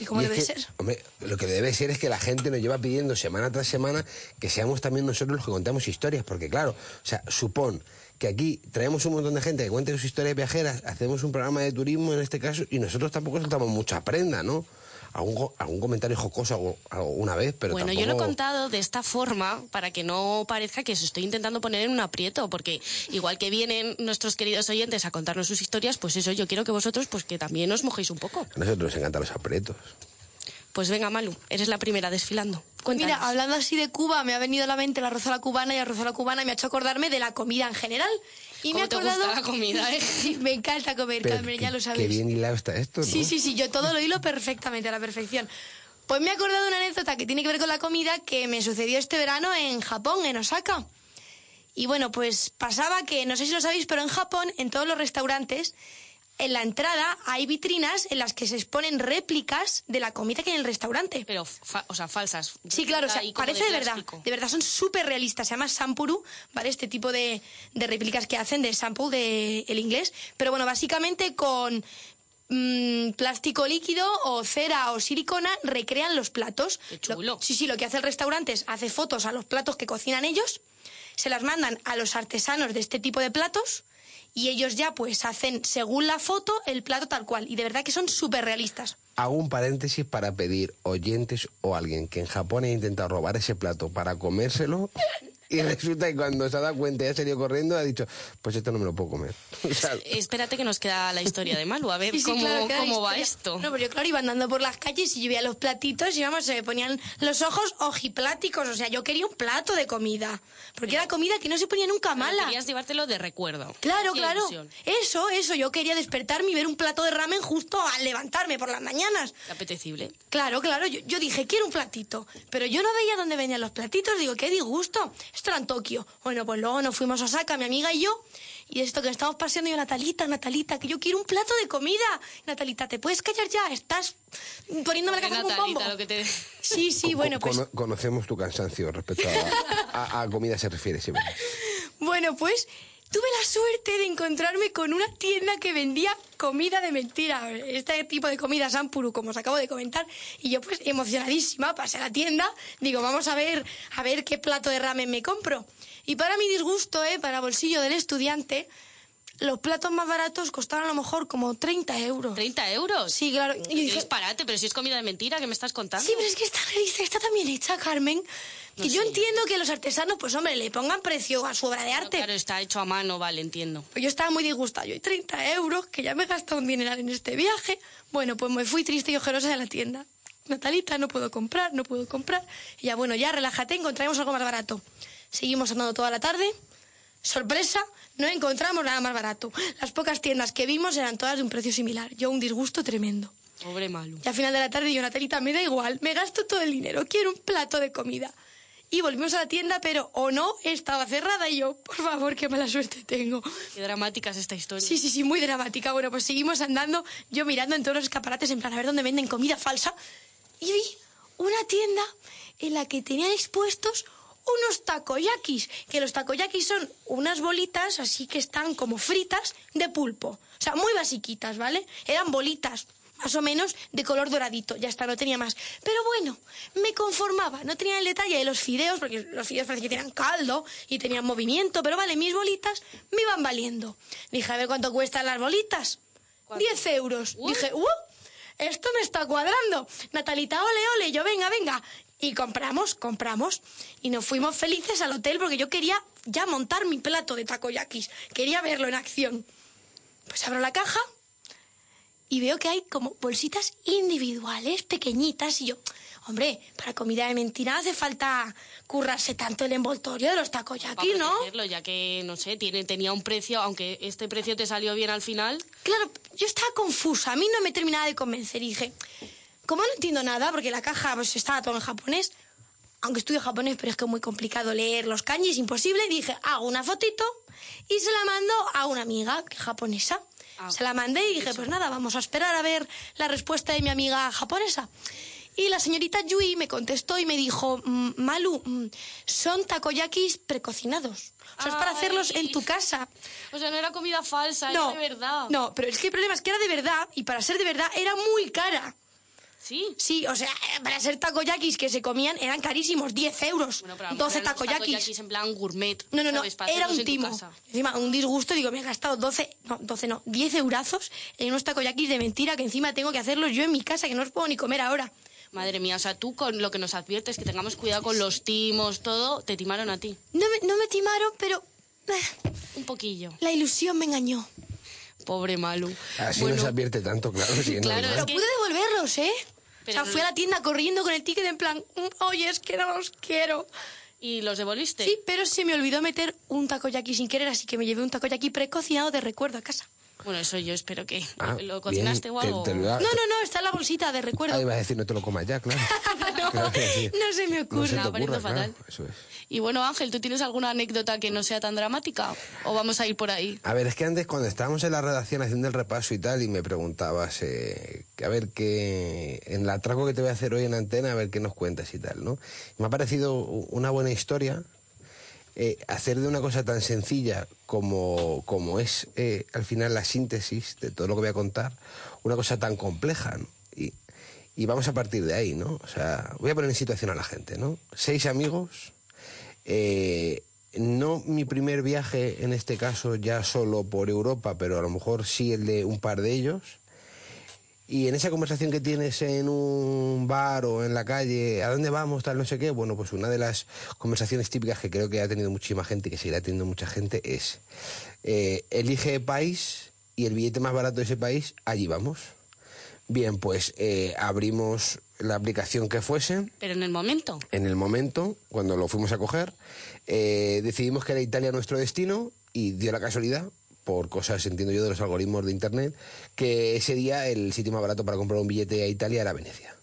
¿Y cómo debe que, ser? Hombre, lo que debe ser es que la gente nos lleva pidiendo semana tras semana que seamos también nosotros los que contamos historias, porque claro, o sea, supón que aquí traemos un montón de gente que cuente sus historias viajeras, hacemos un programa de turismo en este caso y nosotros tampoco soltamos mucha prenda, ¿no? algún, algún comentario jocoso alguna vez, pero bueno, tampoco... yo lo he contado de esta forma para que no parezca que os estoy intentando poner en un aprieto, porque igual que vienen nuestros queridos oyentes a contarnos sus historias, pues eso, yo quiero que vosotros pues que también os mojéis un poco. A nosotros nos encantan los aprietos. Pues venga, Malu, eres la primera desfilando. Cuéntanos. Mira, hablando así de Cuba, me ha venido a la mente la rozola cubana y la rozola cubana me ha hecho acordarme de la comida en general. Y me ¿Cómo ha te acordado... gusta la comida, eh? (laughs) Sí, me encanta comer, Pero Carmen, qué- ya lo Qué sabes. bien hilado está esto, ¿no? Sí, sí, sí, yo todo lo hilo perfectamente, a la perfección. Pues me he acordado de una anécdota que tiene que ver con la comida que me sucedió este verano en Japón, en Osaka. Y bueno, pues pasaba que, no sé si lo sabéis, pero en Japón, en todos los restaurantes, en la entrada hay vitrinas en las que se exponen réplicas de la comida que hay en el restaurante. Pero, fa- o sea, falsas. Sí, claro, o sea, parece de, verdad. De verdad, son súper realistas. Se llama Sampuru, ¿vale? Este tipo de, de réplicas que hacen de sample de el inglés. Pero bueno, básicamente con mm, plástico líquido o cera o silicona recrean los platos. Qué chulo. Lo- sí, sí, lo que hace el restaurante es hace fotos a los platos que cocinan ellos, se las mandan a los artesanos de este tipo de platos y ellos ya pues hacen según la foto el plato tal cual. Y de verdad que son súper realistas. Hago un paréntesis para pedir oyentes o alguien que en Japón haya intentado robar ese plato para comérselo (laughs) y resulta que cuando se ha dado cuenta y ha salido corriendo ha dicho, pues esto no me lo puedo comer. (laughs) O sea, Espérate que nos queda la historia de Malu, a ver (laughs) Sí, cómo, claro, cómo va esto. No, pero yo, claro, iba andando por las calles y yo veía los platitos y, vamos, se me ponían los ojos ojipláticos. O sea, yo quería un plato de comida. Porque era comida que no se ponía nunca Pero mala. Querías llevártelo de recuerdo. Claro, Qué claro. ilusión. Eso, eso. Yo quería despertarme y ver un plato de ramen justo al levantarme por las mañanas. Qué apetecible. Claro, claro. Yo, yo dije, quiero un platito. Pero yo no veía dónde venían los platitos. Digo, qué disgusto. Esto era en Tokio. Bueno, pues luego nos fuimos a Osaka, mi amiga y yo. Y esto que estamos paseando yo, Natalita, Natalita, que yo quiero un plato de comida. Natalita, ¿te puedes callar ya? Estás poniéndome la cabeza como un bombo. lo que te... Sí, sí, bueno, pues... cono- conocemos tu cansancio respecto a, a- a comida se refiere siempre. (laughs) Bueno, pues tuve la suerte de encontrarme con una tienda que vendía comida de mentira. Este tipo de comida Sampuru, como os acabo de comentar. Y yo, pues, emocionadísima, pasé a la tienda. Digo, vamos a ver, a ver qué plato de ramen me compro. Y para mi disgusto, ¿eh? para bolsillo del estudiante, los platos más baratos costaban a lo mejor como 30 euros. ¿30 euros? Sí, claro. Y dije, disparate, pero si es comida de mentira, ¿qué me estás contando? Sí, pero es que está realista, está tan bien hecha, Carmen. Que No yo entiendo que los artesanos, pues hombre, le pongan precio a su obra de arte. Claro, está hecho a mano, vale, entiendo. Pues yo estaba muy disgustada. Yo, hay 30 euros, que ya me he gastado un dineral en este viaje. Bueno, pues me fui triste y ojerosa de la tienda. Natalita, no puedo comprar, no puedo comprar. Y ya, bueno, ya relájate, encontraremos algo más barato. Seguimos andando toda la tarde. Sorpresa, no encontramos nada más barato. Las pocas tiendas que vimos eran todas de un precio similar. Yo un disgusto tremendo. Pobre Malu. Y al final de la tarde yo, Natalita, me da igual, me gasto todo el dinero, quiero un plato de comida. Y volvimos a la tienda, pero o no, estaba cerrada y yo, por favor, qué mala suerte tengo. Qué dramática es esta historia. Sí, sí, sí, muy dramática. Bueno, pues seguimos andando, yo mirando en todos los escaparates en plan a ver dónde venden comida falsa. Y vi una tienda en la que tenían expuestos unos takoyakis, que los takoyakis son unas bolitas así que están como fritas de pulpo. O sea, muy basiquitas, ¿vale? Eran bolitas más o menos de color doradito, ya está, no tenía más. Pero bueno, me conformaba, no tenía el detalle de los fideos, porque los fideos parece que tenían caldo y tenían movimiento, pero vale, mis bolitas me iban valiendo. Dije, a ver cuánto cuestan las bolitas. 10 euros. Dije, ¡uh! Esto me está cuadrando. Natalita, ole, ole, yo venga, venga. Y compramos, compramos. Y nos fuimos felices al hotel porque yo quería ya montar mi plato de takoyakis. Quería verlo en acción. Pues abro la caja y veo que hay como bolsitas individuales, pequeñitas, y yo, hombre, para comida de mentira hace falta currarse tanto el envoltorio de los Para takoyaki, ¿no? protegerlo, ya que, no sé, tiene, tenía un precio, aunque este precio te salió bien al final. Claro, yo estaba confusa, a mí no me terminaba de convencer y dije, como no entiendo nada, porque la caja pues estaba todo en japonés, aunque estudio japonés, pero es que es muy complicado leer los kanjis, imposible, dije, hago una fotito y se la mando a una amiga que es japonesa. Ah, se la mandé y dije, pues nada, vamos a esperar a ver la respuesta de mi amiga japonesa. Y la señorita Yui me contestó y me dijo, "Mm, Malu, mm, son takoyakis precocinados. O sea, es para Ay. hacerlos en tu casa. O sea, no era comida falsa, No, era de verdad. No, pero es que el problema es que era de verdad y para ser de verdad era muy cara. ¿Sí? Sí, o sea, para ser takoyakis que se comían eran carísimos, 10 euros. Bueno, pero a lo 12 mejor eran unos takoyakis. takoyakis en plan gourmet. No, no, no, era un timo. Encima, un disgusto, digo, me he gastado 12, no, 12 no, 10 eurazos en unos takoyakis de mentira que encima tengo que hacerlos yo en mi casa, que no os puedo ni comer ahora. Madre mía, o sea, tú con lo que nos adviertes, que tengamos cuidado con los timos, todo, te timaron a ti. No me, no me timaron, pero eh, Un poquillo. la ilusión me engañó. Pobre Malu. Así Bueno, no se advierte tanto, claro. (laughs) es. Pero pude devolverlos, ¿eh? Pero o sea, fui a la tienda corriendo con el ticket en plan, "Mm, oye, es que no los quiero. ¿Y los devolviste? Sí, pero se me olvidó meter un takoyaki sin querer, así que me llevé un takoyaki precocinado de recuerdo a casa. Bueno, eso yo espero que... Ah, ¿Lo cocinaste bien, o te- algo? te lo- No, no, no, está en la bolsita de recuerdo. Ah, ibas a decir, no te lo comas ya, claro. (laughs) no, Claro que sí. no se me No se ocurre. ocurra, claro, fatal. Eso es. Y bueno, Ángel, ¿tú tienes alguna anécdota que no sea tan dramática? ¿O vamos a ir por ahí? A ver, es que antes cuando estábamos en la redacción haciendo el repaso y tal, y me preguntabas, eh, que a ver qué, en el atraco que te voy a hacer hoy en antena, a ver qué nos cuentas y tal, ¿no? Me ha parecido una buena historia eh, hacer de una cosa tan sencilla como, como es eh, al final la síntesis de todo lo que voy a contar, una cosa tan compleja. Y, y vamos a partir de ahí, ¿no? O sea, voy a poner en situación a la gente, ¿no? Seis amigos, eh, no mi primer viaje, en este caso ya solo por Europa, pero a lo mejor sí el de un par de ellos. Y en esa conversación que tienes en un bar o en la calle, ¿a dónde vamos? Tal, no sé qué. Bueno, pues una de las conversaciones típicas que creo que ha tenido muchísima gente y que seguirá teniendo mucha gente es, eh, elige país y el billete más barato de ese país, allí vamos. Bien, pues eh, abrimos la aplicación que fuese. Pero en el momento. En el momento, cuando lo fuimos a coger, eh, decidimos que era Italia nuestro destino y dio la casualidad, por cosas, entiendo yo, de los algoritmos de Internet, que ese día el sitio más barato para comprar un billete a Italia era Venecia.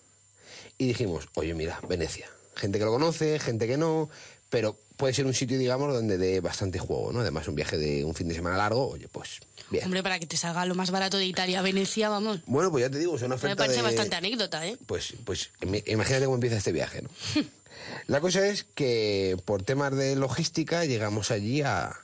Y dijimos, oye, mira, Venecia. Gente que lo conoce, gente que no, pero puede ser un sitio, digamos, donde dé bastante juego, ¿no? Además, un viaje de un fin de semana largo, oye, pues bien. Hombre, para que te salga lo más barato de Italia a Venecia, vamos. Bueno, pues ya te digo, es una oferta Me parece de- bastante anécdota, ¿eh? Pues, pues im- imagínate cómo empieza este viaje, ¿no? (laughs) La cosa es que por temas de logística llegamos allí a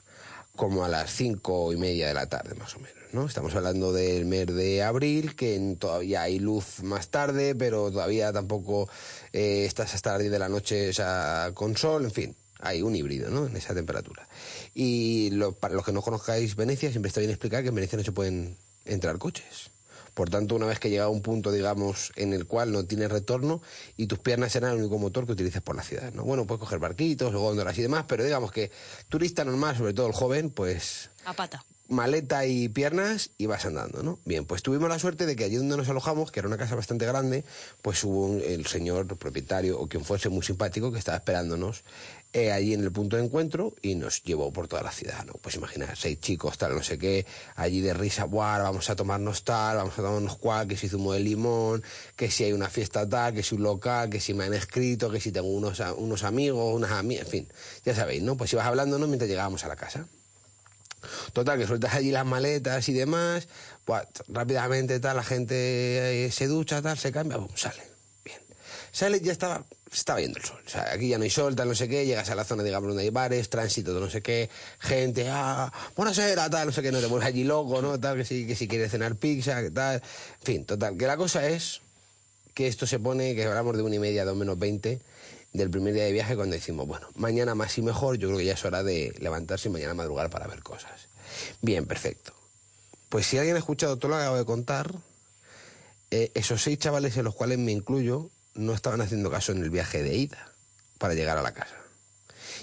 como a las cinco y media de la tarde, más o menos, ¿no? Estamos hablando del mes de abril, que todavía hay luz más tarde, pero todavía tampoco eh, estás hasta las 10 de la noche sea, con sol, en fin. Hay un híbrido, ¿no? En esa temperatura. Y lo- para los que no conozcáis Venecia, siempre está bien explicar que en Venecia no se pueden entrar coches. Por tanto, una vez que llega a un punto, digamos, en el cual no tienes retorno y tus piernas serán el único motor que utilices por la ciudad, ¿no? Bueno, puedes coger barquitos, góndolas y demás, pero digamos que turista normal, sobre todo el joven, pues A pata. maleta y piernas y vas andando, ¿no? Bien, pues tuvimos la suerte de que allí donde nos alojamos, que era una casa bastante grande, pues hubo un- el señor propietario o quien fuese muy simpático que estaba esperándonos allí en el punto de encuentro y nos llevó por toda la ciudad, ¿no? Pues imagina, seis chicos, tal, no sé qué, allí de risa, buah, vamos a tomarnos tal, vamos a tomarnos cual, que si zumo de limón, que si hay una fiesta tal, que si un local, que si me han escrito, que si tengo unos, unos amigos, unas amigas, en fin, ya sabéis, ¿no? Pues ibas hablando, ¿no? Mientras llegábamos a la casa. Total, que sueltas allí las maletas y demás, rápidamente tal, la gente eh, se ducha, tal, se cambia, pum, sale. Bien. Sale, ya estaba, se estaba yendo el sol. O sea, aquí ya no hay sol, tal, no sé qué, llegas a la zona, digamos, donde hay bares, tránsito, no sé qué, gente, ah, buenasera, tal, no sé qué, no te pones allí loco, ¿no? Tal, que si, que si quieres cenar pizza, que tal. En fin, total, que la cosa es que esto se pone, que hablamos de una y media, dos menos 20 del primer día de viaje cuando decimos, bueno, mañana más y mejor, yo creo que ya es hora de levantarse y mañana madrugar para ver cosas. Bien, perfecto. Pues si alguien ha escuchado todo lo que acabo de contar, eh, esos seis chavales en los cuales me incluyo no estaban haciendo caso en el viaje de ida para llegar a la casa.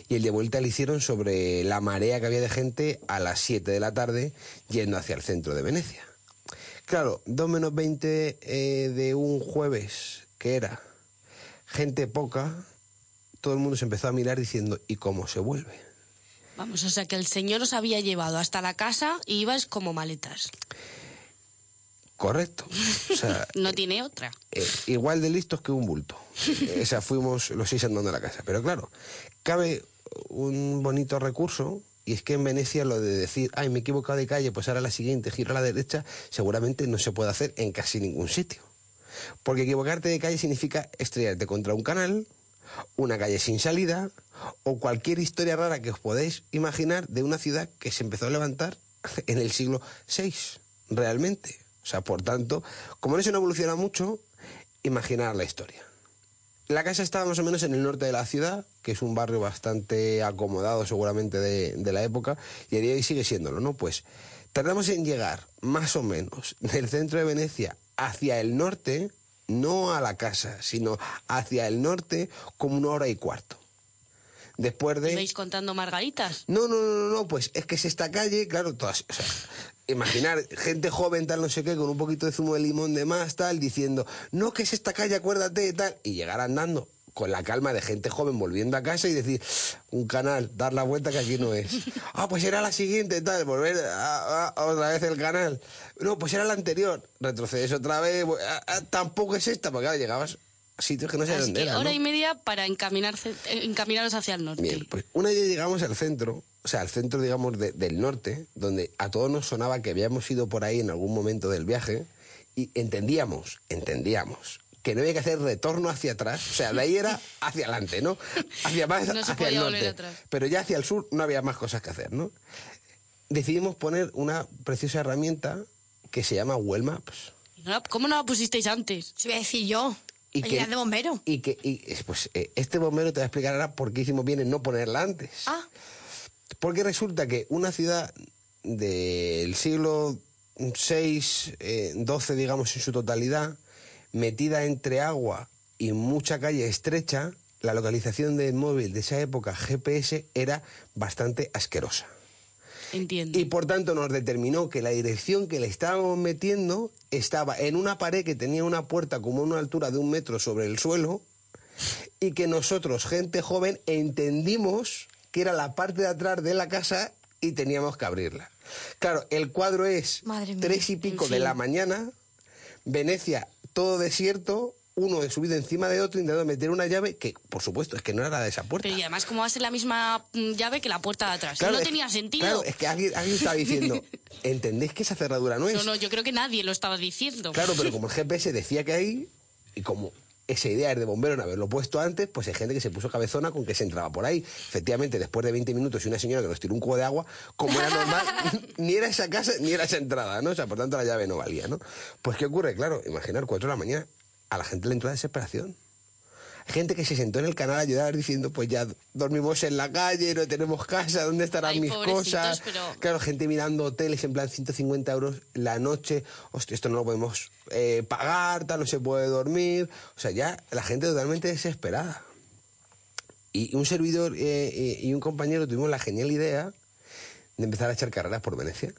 Y el de vuelta le hicieron sobre la marea que había de gente a las 7 de la tarde yendo hacia el centro de Venecia. Claro, 2 menos 20 eh, de un jueves, que era gente poca, todo el mundo se empezó a mirar diciendo, ¿y cómo se vuelve? Vamos, o sea que el señor os había llevado hasta la casa y ibais como maletas. Correcto. O sea, (laughs) No tiene otra. eh, igual de listos que un bulto. Eh, O sea, fuimos los seis andando a la casa. Pero claro, cabe un bonito recurso y es que en Venecia lo de decir, ay, me he equivocado de calle, pues ahora la siguiente, giro a la derecha, seguramente no se puede hacer en casi ningún sitio. Porque equivocarte de calle significa estrellarte contra un canal, una calle sin salida o cualquier historia rara que os podéis imaginar de una ciudad que se empezó a levantar en el siglo VI, realmente. O sea, por tanto, como eso no evoluciona mucho, imaginar la historia. La casa estaba más o menos en el norte de la ciudad, que es un barrio bastante acomodado seguramente de, de la época, y a día de hoy sigue siéndolo, ¿no? Pues tardamos en llegar más o menos del centro de Venecia hacia el norte, no a la casa, sino hacia el norte como una hora y cuarto. Después de... ¿Ibais contando margaritas? No, no, no, no, no, pues es que es esta calle, claro, todas, o sea, imaginar gente joven, tal, no sé qué, con un poquito de zumo de limón de más, tal, diciendo, no, que es esta calle, acuérdate, tal, y llegar andando con la calma de gente joven volviendo a casa y decir, un canal, dar la vuelta que aquí no es. (laughs) Ah, pues era la siguiente, tal, volver a, a- otra vez el canal. No, pues era la anterior, retrocedes otra vez, tampoco es esta, porque claro, llegabas a sitios que no sé dónde era, hora ¿no? y media para encaminarse, eh, encaminaros hacia el norte. Bien, pues una vez llegamos al centro, o sea, al centro, digamos, de- del norte, donde a todos nos sonaba que habíamos ido por ahí en algún momento del viaje, y entendíamos, entendíamos, que no había que hacer retorno hacia atrás, o sea, de ahí era hacia adelante, ¿no? Hacia más, No se hacia el norte. atrás. Pero ya hacia el sur no había más cosas que hacer, ¿no? Decidimos poner una preciosa herramienta que se llama Well Maps. ¿No la- ¿Cómo no la pusisteis antes? Se voy a decir yo. Y Oye, de bombero. Y que, y, pues, eh, este bombero te va a explicar ahora por qué hicimos bien en no ponerla antes. Ah, Porque resulta que una ciudad del siglo VI, eh, XII, digamos, en su totalidad, metida entre agua y mucha calle estrecha, la localización del móvil de esa época, GPS, era bastante asquerosa. Entiendo. Y por tanto nos determinó que la dirección que le estábamos metiendo estaba en una pared que tenía una puerta como a una altura de un metro sobre el suelo y que nosotros, gente joven, entendimos que era la parte de atrás de la casa y teníamos que abrirla. Claro, el cuadro es Madre tres y pico de la mañana, Venecia todo desierto, uno subido encima de otro intentando meter una llave que, por supuesto, es que no era la de esa puerta. Pero y además, ¿cómo va a ser la misma mm, llave que la puerta de atrás? Claro, no es- tenía sentido. Claro, es que alguien, alguien estaba diciendo, (laughs) ¿entendéis que esa cerradura no es? No, no, yo creo que nadie lo estaba diciendo. Claro, pero como el GPS decía que ahí, y como esa idea de bombero en haberlo puesto antes, pues hay gente que se puso cabezona con que se entraba por ahí. Efectivamente, después de 20 minutos y una señora que nos tiró un cubo de agua, como era normal, (laughs) (laughs) ni era esa casa ni era esa entrada, ¿no? O sea, por tanto la llave no valía, ¿no? Pues ¿qué ocurre? Claro, imaginar 4 de la mañana, a la gente le entró la desesperación. Gente que se sentó en el canal a ayudar diciendo, pues ya dormimos en la calle, no tenemos casa, ¿dónde estarán Ay, mis cosas? pero- Claro, gente mirando hoteles en plan 150 euros la noche, hostia, esto no lo podemos eh, pagar, tal, no se puede dormir. O sea, ya la gente totalmente desesperada. Y un servidor eh, eh, y un compañero tuvimos la genial idea de empezar a echar carreras por Venecia.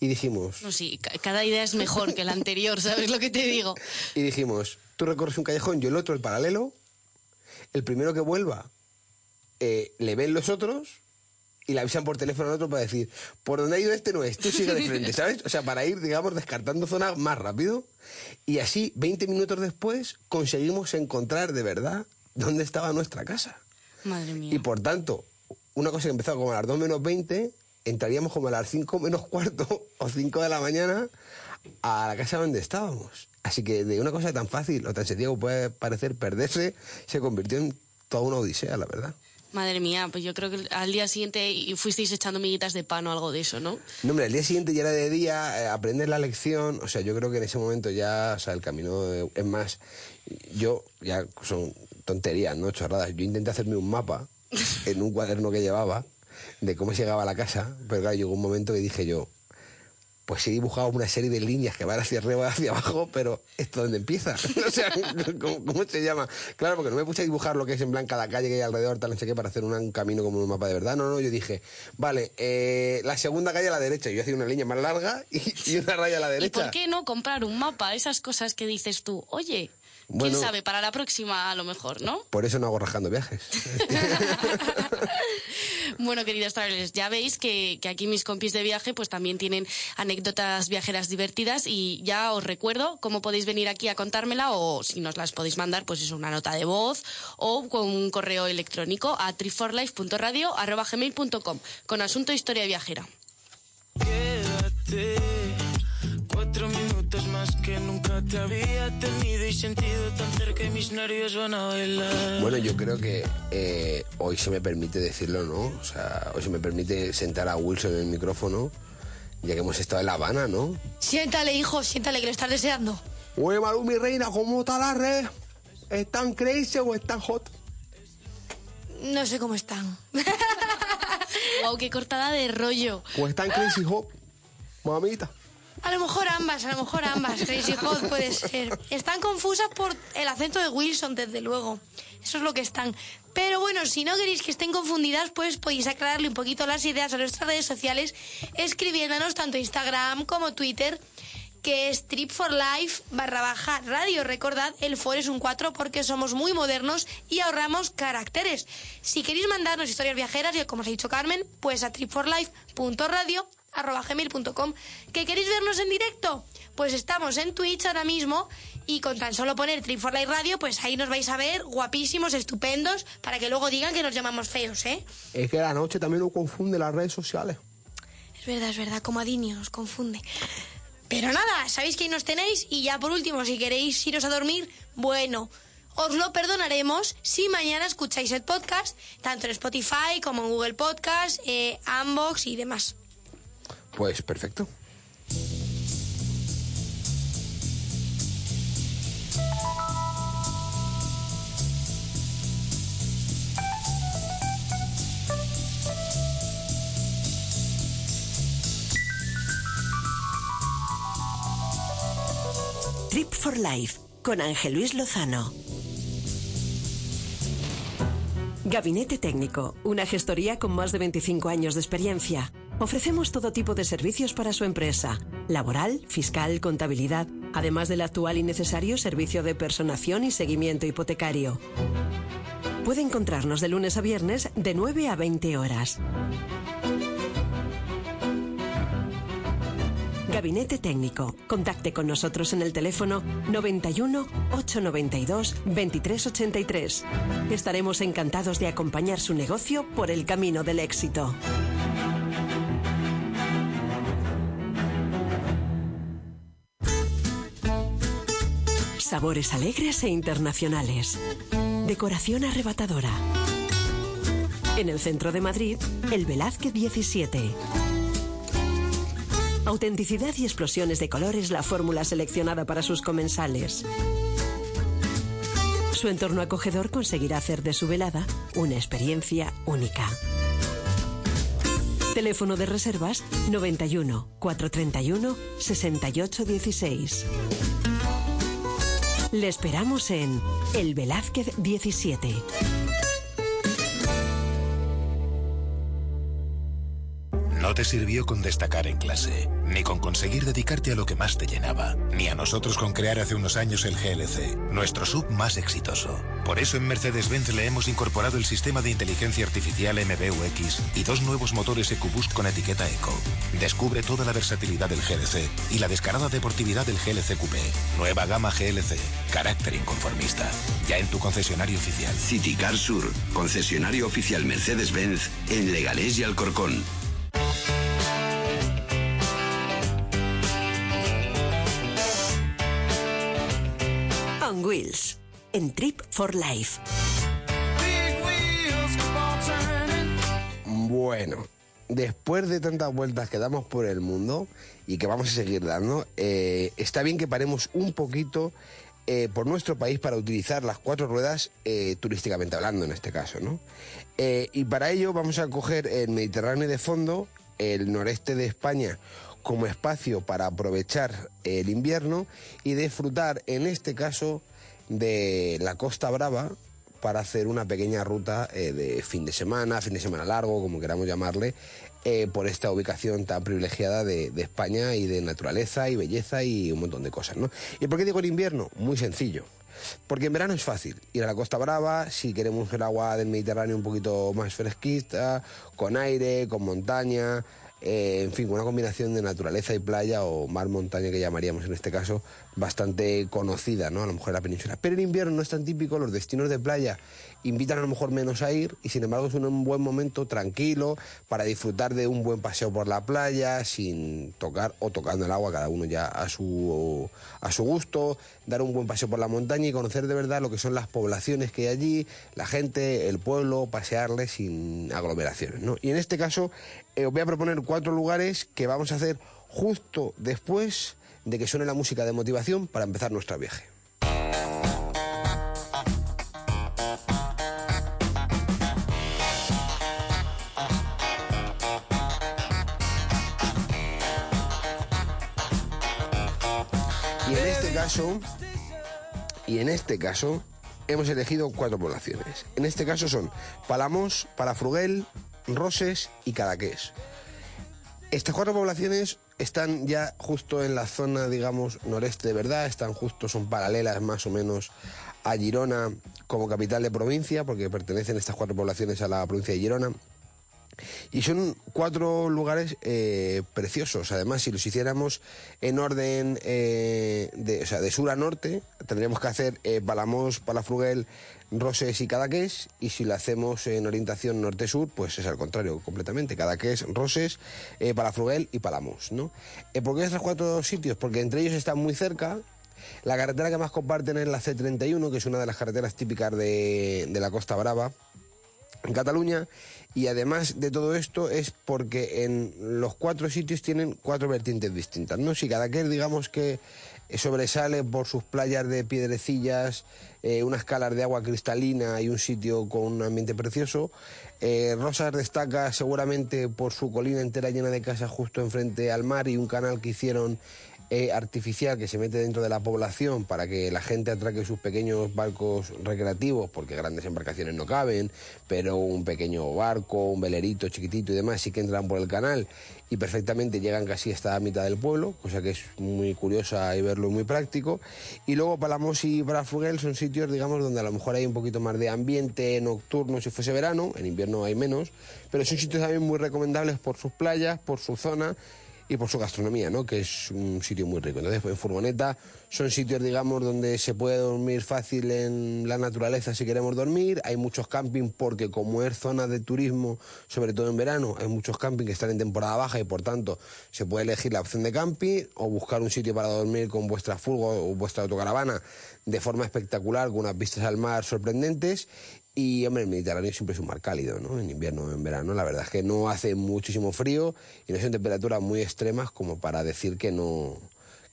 Y dijimos, No, sí, ca- cada idea es mejor que la anterior, ¿sabes lo que te digo? (laughs) y dijimos, tú recorres un callejón, yo el otro, el paralelo, el primero que vuelva, eh, le ven los otros y le avisan por teléfono al otro para decir, por donde ha ido este no es, tú sigue de frente, (laughs) ¿sabes? O sea, para ir, digamos, descartando zonas más rápido. Y así, 20 minutos después, conseguimos encontrar de verdad dónde estaba nuestra casa. Madre mía. Y por tanto, una cosa que empezaba como a las 2 menos 20, entraríamos como a las 5 menos cuarto (laughs) o 5 de la mañana a la casa donde estábamos. Así que de una cosa tan fácil o tan sencilla como puede parecer perderse, se convirtió en toda una odisea, la verdad. Madre mía, pues yo creo que al día siguiente fuisteis echando miguitas de pan o algo de eso, ¿no? No, hombre, el día siguiente ya era de día, eh, aprender la lección, o sea, yo creo que en ese momento ya, o sea, el camino, eh, es más, yo, ya son tonterías, ¿no? Chorradas. Yo intenté hacerme un mapa en un cuaderno que llevaba de cómo se llegaba a la casa, pero claro, llegó un momento que dije yo, pues he dibujado una serie de líneas que van hacia arriba y hacia abajo, pero ¿esto dónde empieza? (laughs) o sea, ¿cómo, cómo se llama? Claro, porque no me puse a dibujar lo que es en blanca la calle que hay alrededor, tal, no sé qué, para hacer un, camino como un mapa de verdad. No, no, yo dije, vale, eh, la segunda calle a la derecha. Y yo hacía una línea más larga y, y una raya a la ¿Y derecha. por qué no comprar un mapa? Esas cosas que dices tú, oye, quién sabe, para la próxima a lo mejor, ¿no? Por eso no hago rajando viajes. (laughs) Bueno, queridos travelers, ya veis que, que aquí mis compis de viaje pues también tienen anécdotas viajeras divertidas y ya os recuerdo cómo podéis venir aquí a contármela o si nos las podéis mandar pues es una nota de voz o con un correo electrónico a triforlife.radio.gmail.com con asunto historia viajera. Más que nunca te había tenido y sentido tan cerca y mis nervios van a bailar. Bueno, yo creo que eh, hoy se me permite decirlo, ¿no? O sea, hoy se me permite sentar a Wilson en el micrófono, ya que hemos estado en La Habana, ¿no? Siéntale, hijo, siéntale, que lo estás deseando. Oye, Maru, mi reina, ¿cómo está la red? ¿Están crazy o están hot? No sé cómo están. (laughs) Wow, qué cortada de rollo. ¿O están crazy hot? Mamita. A lo mejor ambas, a lo mejor ambas. Crazy Hot puede ser. Están confusas por el acento de Wilson, desde luego. Eso es lo que están. Pero bueno, si no queréis que estén confundidas, pues podéis aclararle un poquito las ideas a nuestras redes sociales escribiéndonos tanto Instagram como Twitter que es Trip for Life barra baja radio. Recordad, el for es un 4 porque somos muy modernos y ahorramos caracteres. Si queréis mandarnos historias viajeras, y como os ha dicho Carmen, pues a tripforlife.radio arroba gmail.com. ¿Que queréis vernos en directo? Pues estamos en Twitch ahora mismo y con tan solo poner Trip for Life Radio, pues ahí nos vais a ver guapísimos, estupendos, para que luego digan que nos llamamos feos, ¿eh? Es que la noche también nos confunde las redes sociales. Es verdad, es verdad, como a Dini nos confunde. Pero nada, sabéis que ahí nos tenéis y ya por último, si queréis iros a dormir, bueno, os lo perdonaremos si mañana escucháis el podcast, tanto en Spotify como en Google Podcast, eh, Unbox y demás. Pues perfecto. Trip for Life con Ángel Luis Lozano. Gabinete Técnico, una gestoría con más de 25 años de experiencia. Ofrecemos todo tipo de servicios para su empresa, laboral, fiscal, contabilidad, además del actual y necesario servicio de personación y seguimiento hipotecario. Puede encontrarnos de lunes a viernes de 9 a 20 horas. Gabinete Técnico. Contacte con nosotros en el teléfono 91 892 2383. Estaremos encantados de acompañar su negocio por el camino del éxito. Sabores alegres e internacionales. Decoración arrebatadora. En el centro de Madrid, el Velázquez 17. Autenticidad y explosiones de colores la fórmula seleccionada para sus comensales. Su entorno acogedor conseguirá hacer de su velada una experiencia única. Teléfono de reservas 91 431 6816. Le esperamos en El Velázquez 17. No te sirvió con destacar en clase, ni con conseguir dedicarte a lo que más te llenaba, ni a nosotros con crear hace unos años el GLC, nuestro sub más exitoso. Por eso en Mercedes-Benz le hemos incorporado el sistema de inteligencia artificial MBUX y dos nuevos motores EcoBoost con etiqueta Eco. Descubre toda la versatilidad del GLC y la descarada deportividad del GLC Coupé. Nueva gama GLC, carácter inconformista. Ya en tu concesionario oficial. Citicar Sur, concesionario oficial Mercedes-Benz en Leganés y Alcorcón. Wheels. En Trip for Life. Bueno, después de tantas vueltas que damos por el mundo y que vamos a seguir dando, eh, está bien que paremos un poquito eh, por nuestro país para utilizar las cuatro ruedas eh, turísticamente hablando en este caso, ¿no? Y para ello vamos a coger el Mediterráneo de fondo, el noreste de España como espacio para aprovechar el invierno y disfrutar en este caso de la Costa Brava para hacer una pequeña ruta eh, de fin de semana, fin de semana largo, como queramos llamarle, eh, por esta ubicación tan privilegiada de, de España y de naturaleza y belleza y un montón de cosas, ¿no? ¿Y por qué digo el invierno? Muy sencillo. Porque en verano es fácil ir a la Costa Brava, si queremos el agua del Mediterráneo un poquito más fresquita, con aire, con montaña, eh, en fin, una combinación de naturaleza y playa o mar-montaña que llamaríamos en este caso, bastante conocida, ¿no? A lo mejor en la península. Pero en invierno no es tan típico, los destinos de playa invitan a lo mejor menos a ir y sin embargo es un buen momento tranquilo para disfrutar de un buen paseo por la playa sin tocar o tocando el agua, cada uno ya a su, a su gusto, dar un buen paseo por la montaña y conocer de verdad lo que son las poblaciones que hay allí, la gente, el pueblo, pasearle sin aglomeraciones, ¿no? Y en este caso eh, os voy a proponer cuatro lugares que vamos a hacer justo después de que suene la música de motivación para empezar nuestro viaje. Y en este caso, hemos elegido cuatro poblaciones. En este caso son Palamos, Palafruguel, Roses y Cadaqués. Estas cuatro poblaciones están ya justo en la zona, digamos, noreste de verdad, están justo, son paralelas más o menos a Girona como capital de provincia, porque pertenecen estas cuatro poblaciones a la provincia de Girona. Y son cuatro lugares eh, preciosos. Además, si los hiciéramos en orden eh, de, sur a norte, tendríamos que hacer eh, Palamos, Palafruguel, Roses y Cadaqués. Y si lo hacemos en orientación norte-sur, pues es al contrario, completamente. Cadaqués, Roses, eh, Palafruguel y Palamos. ¿no? ¿Por qué estos cuatro sitios? Porque entre ellos están muy cerca. La carretera que más comparten es la C31, que es una de las carreteras típicas de, de la Costa Brava en Cataluña y además de todo esto es porque en los cuatro sitios tienen cuatro vertientes distintas, ¿no? Si cada que digamos que sobresale por sus playas de piedrecillas, eh, unas calas de agua cristalina y un sitio con un ambiente precioso. Eh, Rosas destaca seguramente por su colina entera llena de casas justo enfrente al mar y un canal que hicieron eh, artificial que se mete dentro de la población para que la gente atraque sus pequeños barcos recreativos, porque grandes embarcaciones no caben, pero un pequeño barco, un velerito chiquitito y demás sí que entran por el canal y perfectamente llegan casi hasta la mitad del pueblo, cosa que es muy curiosa y verlo muy práctico. Y luego Palamos y Brafuguel son sitios, digamos, donde a lo mejor hay un poquito más de ambiente nocturno si fuese verano, en invierno hay menos, pero son sitios también muy recomendables por sus playas, por su zona y por su gastronomía, ¿no? que es un sitio muy rico. Entonces, en furgoneta son sitios, digamos, donde se puede dormir fácil en la naturaleza si queremos dormir. Hay muchos camping porque como es zona de turismo, sobre todo en verano, hay muchos camping que están en temporada baja y por tanto se puede elegir la opción de camping o buscar un sitio para dormir con vuestra furgo o vuestra autocaravana de forma espectacular, con unas vistas al mar sorprendentes y, hombre, el Mediterráneo siempre es un mar cálido, ¿no? En invierno o en verano. La verdad es que no hace muchísimo frío y no son temperaturas muy extremas como para decir que no,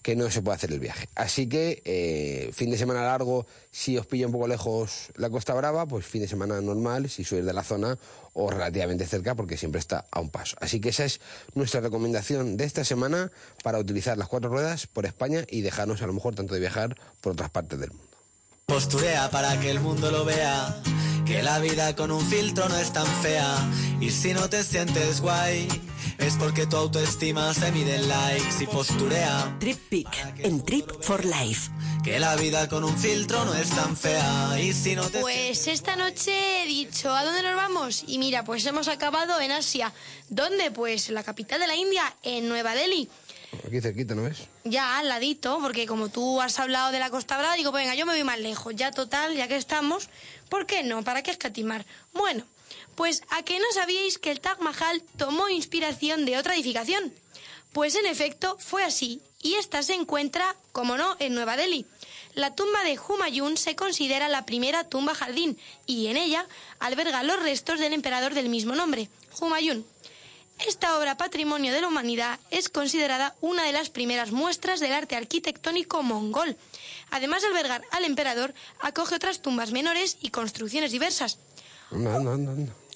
que no se puede hacer el viaje. Así que, eh, fin de semana largo, si os pilla un poco lejos la Costa Brava, pues fin de semana normal, si sois de la zona o relativamente cerca, porque siempre está a un paso. Así que esa es nuestra recomendación de esta semana para utilizar las cuatro ruedas por España y dejarnos a lo mejor tanto de viajar por otras partes del mundo. Posturea para que el mundo lo vea, que la vida con un filtro no es tan fea. Y si no te sientes guay, es porque tu autoestima se mide en likes y posturea. Trip Peak en Trip for Life. Que la vida con un filtro no es tan fea. Y si no te Pues esta noche he dicho, ¿a dónde nos vamos? Y mira, pues hemos acabado en Asia. ¿Dónde? Pues en la capital de la India, en Nueva Delhi. Aquí cerquita, ¿no ves? Ya al ladito, porque como tú has hablado de la Costa Brava, digo, pues venga, yo me voy más lejos. Ya total, ya que estamos, ¿por qué no? ¿Para qué escatimar? Bueno, pues a que no sabíais que el Taj Mahal tomó inspiración de otra edificación. Pues en efecto fue así, y esta se encuentra, como no, en Nueva Delhi. La tumba de Humayun se considera la primera tumba jardín, y en ella alberga los restos del emperador del mismo nombre, Humayun. Esta obra patrimonio de la humanidad es considerada una de las primeras muestras del arte arquitectónico mongol. Además de albergar al emperador, acoge otras tumbas menores y construcciones diversas.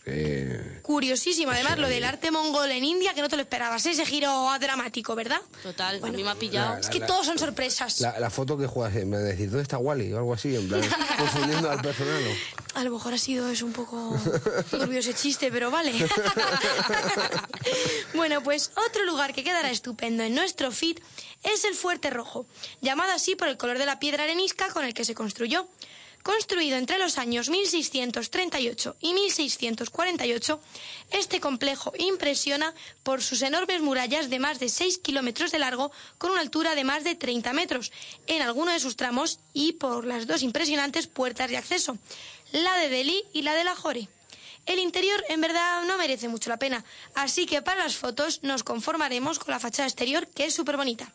Eh, Curiosísimo, además, lo del arte mongol en India, que no te lo esperabas, ese giro dramático, ¿verdad? Total, a mí me ha pillado. La- Es que la- todos son sorpresas. la, la foto que juegas, en vez de decir, ¿dónde está Wally? O algo así, en plan, (laughs) confundiendo al personal. A lo mejor ha sido eso un poco (laughs) turbio ese chiste, pero vale. (laughs) bueno, pues otro lugar que quedará estupendo en nuestro feed es el Fuerte Rojo, llamado así por el color de la piedra arenisca con el que se construyó. Construido entre los años 1638 y 1648, este complejo impresiona por sus enormes murallas de más de 6 kilómetros de largo con una altura de más de 30 metros en alguno de sus tramos y por las dos impresionantes puertas de acceso, la de Delhi y la de Lahore. El interior en verdad no merece mucho la pena, así que para las fotos nos conformaremos con la fachada exterior que es súper bonita.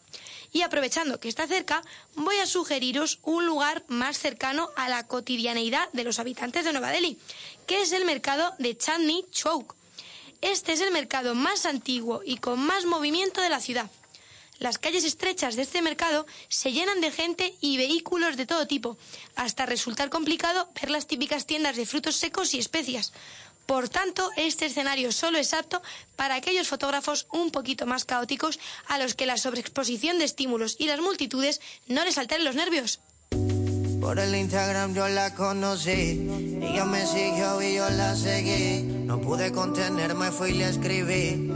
Y aprovechando que está cerca, voy a sugeriros un lugar más cercano a la cotidianeidad de los habitantes de Nueva Delhi, que es el mercado de Chandni Chowk. Este es el mercado más antiguo y con más movimiento de la ciudad. Las calles estrechas de este mercado se llenan de gente y vehículos de todo tipo, hasta resultar complicado ver las típicas tiendas de frutos secos y especias. Por tanto, este escenario solo es apto para aquellos fotógrafos un poquito más caóticos a los que la sobreexposición de estímulos y las multitudes no les alteren los nervios. Por el Instagram yo la conocí, ella me siguió y yo la seguí. No pude contenerme, fui y le escribí,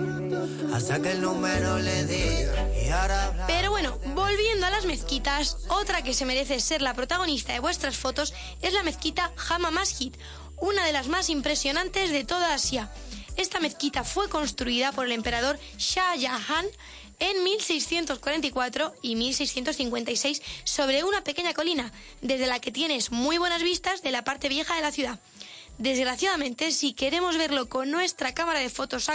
hasta que el número le di. Y ahora Pero bueno, volviendo a las mezquitas, otra que se merece ser la protagonista de vuestras fotos es la mezquita Hama Masjid, una de las más impresionantes de toda Asia. Esta mezquita fue construida por el emperador Shah Jahan en 1644 y 1656 sobre una pequeña colina, desde la que tienes muy buenas vistas de la parte vieja de la ciudad. Desgraciadamente, si queremos verlo con nuestra cámara de fotos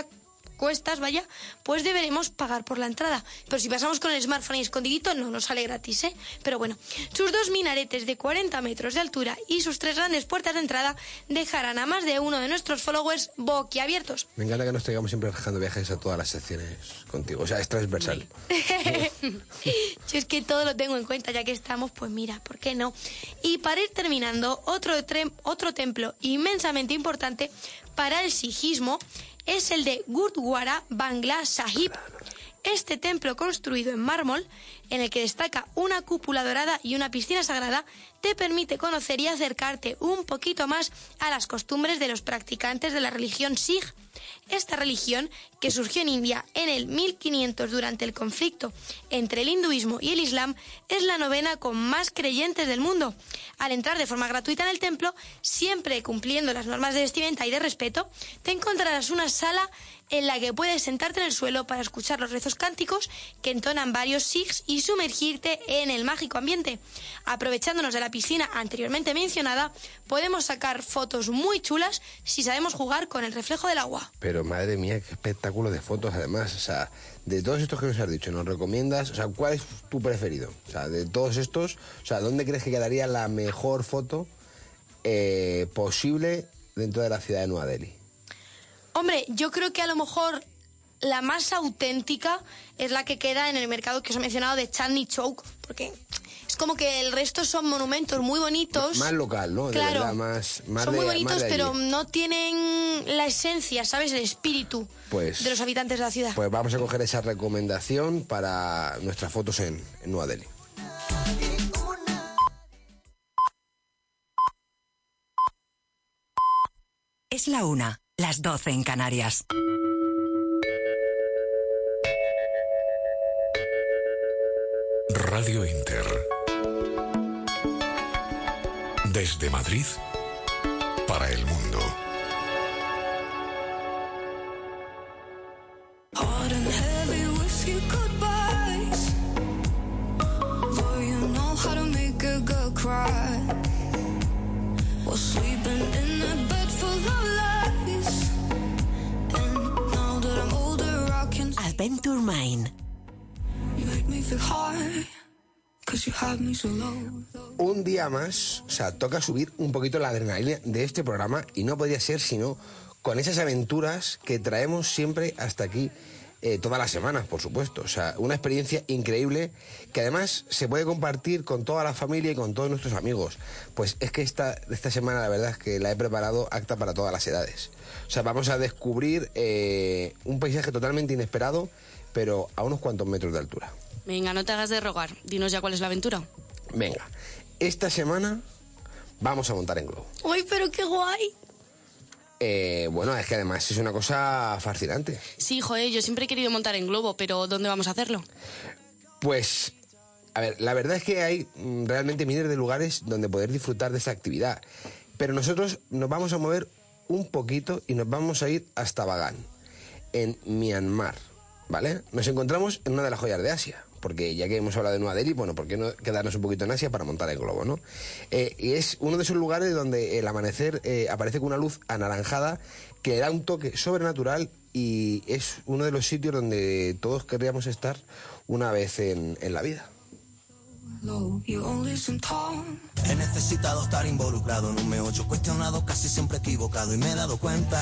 cuestas, vaya, pues deberemos pagar por la entrada. Pero si pasamos con el smartphone y escondidito, no nos sale gratis, ¿eh? Pero bueno, sus dos minaretes de 40 metros de altura y sus tres grandes puertas de entrada dejarán a más de uno de nuestros followers boquiabiertos. Me encanta que nos traigamos siempre dejando viajes a todas las secciones contigo. O sea, es transversal. (laughs) Yo es que todo lo tengo en cuenta, ya que estamos, pues mira, ¿por qué no? Y para ir terminando, otro, otro templo inmensamente importante para el sijismo es el de Gurdwara Bangla Sahib. Este templo construido en mármol, en el que destaca una cúpula dorada y una piscina sagrada, te permite conocer y acercarte un poquito más a las costumbres de los practicantes de la religión Sikh. Esta religión, que surgió en India en el 1500 durante el conflicto entre el hinduismo y el islam, es la novena con más creyentes del mundo. Al entrar de forma gratuita en el templo, siempre cumpliendo las normas de vestimenta y de respeto, te encontrarás una sala en la que puedes sentarte en el suelo para escuchar los rezos cánticos que entonan varios sikhs y sumergirte en el mágico ambiente. Aprovechándonos de la piscina anteriormente mencionada, podemos sacar fotos muy chulas si sabemos jugar con el reflejo del agua. Pero madre mía, qué espectáculo de fotos además. O sea, de todos estos que nos has dicho, ¿nos recomiendas? O sea, ¿cuál es tu preferido? O sea, de todos estos, o sea, ¿dónde crees que quedaría la mejor foto eh, posible dentro de la ciudad de Nueva Delhi? Hombre, yo creo que a lo mejor la más auténtica es la que queda en el mercado que os he mencionado de Chandni Chowk, porque es como que el resto son monumentos muy bonitos. Más local, ¿no? De Claro. verdad, más, más son de, muy más bonitos, de pero no tienen la esencia, ¿sabes? El espíritu Pues- de los habitantes de la ciudad. Pues vamos a coger esa recomendación para nuestras fotos en, en Nueva Delhi. Es la una, las doce en Canarias. Radio Inter. Desde Madrid para el mundo. Hard and heavy with you goodbyes. Boy, you know how to make a girl cry. While sleeping in a bed full of lies. And now that I'm older, I can Adventure Mine. Un día más, o sea, toca subir un poquito la adrenalina de este programa y no podría ser sino con esas aventuras que traemos siempre hasta aquí eh, todas las semanas, por supuesto. O sea, una experiencia increíble que además se puede compartir con toda la familia y con todos nuestros amigos. Pues es que esta, esta semana la verdad es que la he preparado acta para todas las edades. O sea, vamos a descubrir eh, un paisaje totalmente inesperado, pero a unos cuantos metros de altura. Venga, no te hagas de rogar. Dinos ya cuál es la aventura. Venga, esta semana vamos a montar en globo. ¡Uy, pero qué guay! Eh, bueno, es que además es una cosa fascinante. Sí, joder, yo siempre he querido montar en globo, pero ¿dónde vamos a hacerlo? Pues, a ver, la verdad es que hay mm, realmente miles de lugares donde poder disfrutar de esa actividad. Pero nosotros nos vamos a mover un poquito y nos vamos a ir hasta Bagan, en Myanmar, ¿vale? Nos encontramos en una de las joyas de Asia. Porque ya que hemos hablado de Nueva Delhi, bueno, ¿por qué no quedarnos un poquito en Asia para montar el globo, no? Eh, y es uno de esos lugares donde el amanecer eh, aparece con una luz anaranjada que da un toque sobrenatural y es uno de los sitios donde todos querríamos estar una vez en, en la vida. He necesitado estar involucrado en un meollo cuestionado, casi siempre equivocado y me he dado cuenta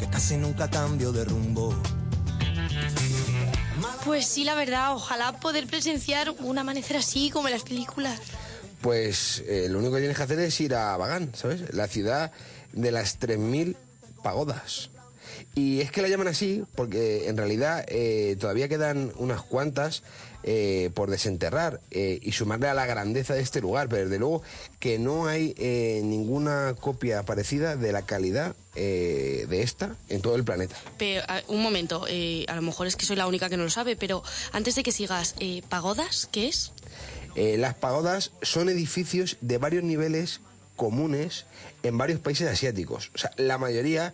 que casi nunca cambio de rumbo. Pues sí, la verdad, ojalá poder presenciar un amanecer así como en las películas. Pues eh, lo único que tienes que hacer es ir a Bagán, ¿sabes? La ciudad de las 3.000 pagodas. Y es que la llaman así porque en realidad eh, todavía quedan unas cuantas eh, por desenterrar eh, y sumarle a la grandeza de este lugar, pero desde luego que no hay eh, ninguna copia parecida de la calidad eh, de esta en todo el planeta. Pero, un momento, eh, a lo mejor es que soy la única que no lo sabe, pero antes de que sigas, eh, ¿pagodas? ¿Qué es? Las pagodas son edificios de varios niveles comunes en varios países asiáticos. O sea, la mayoría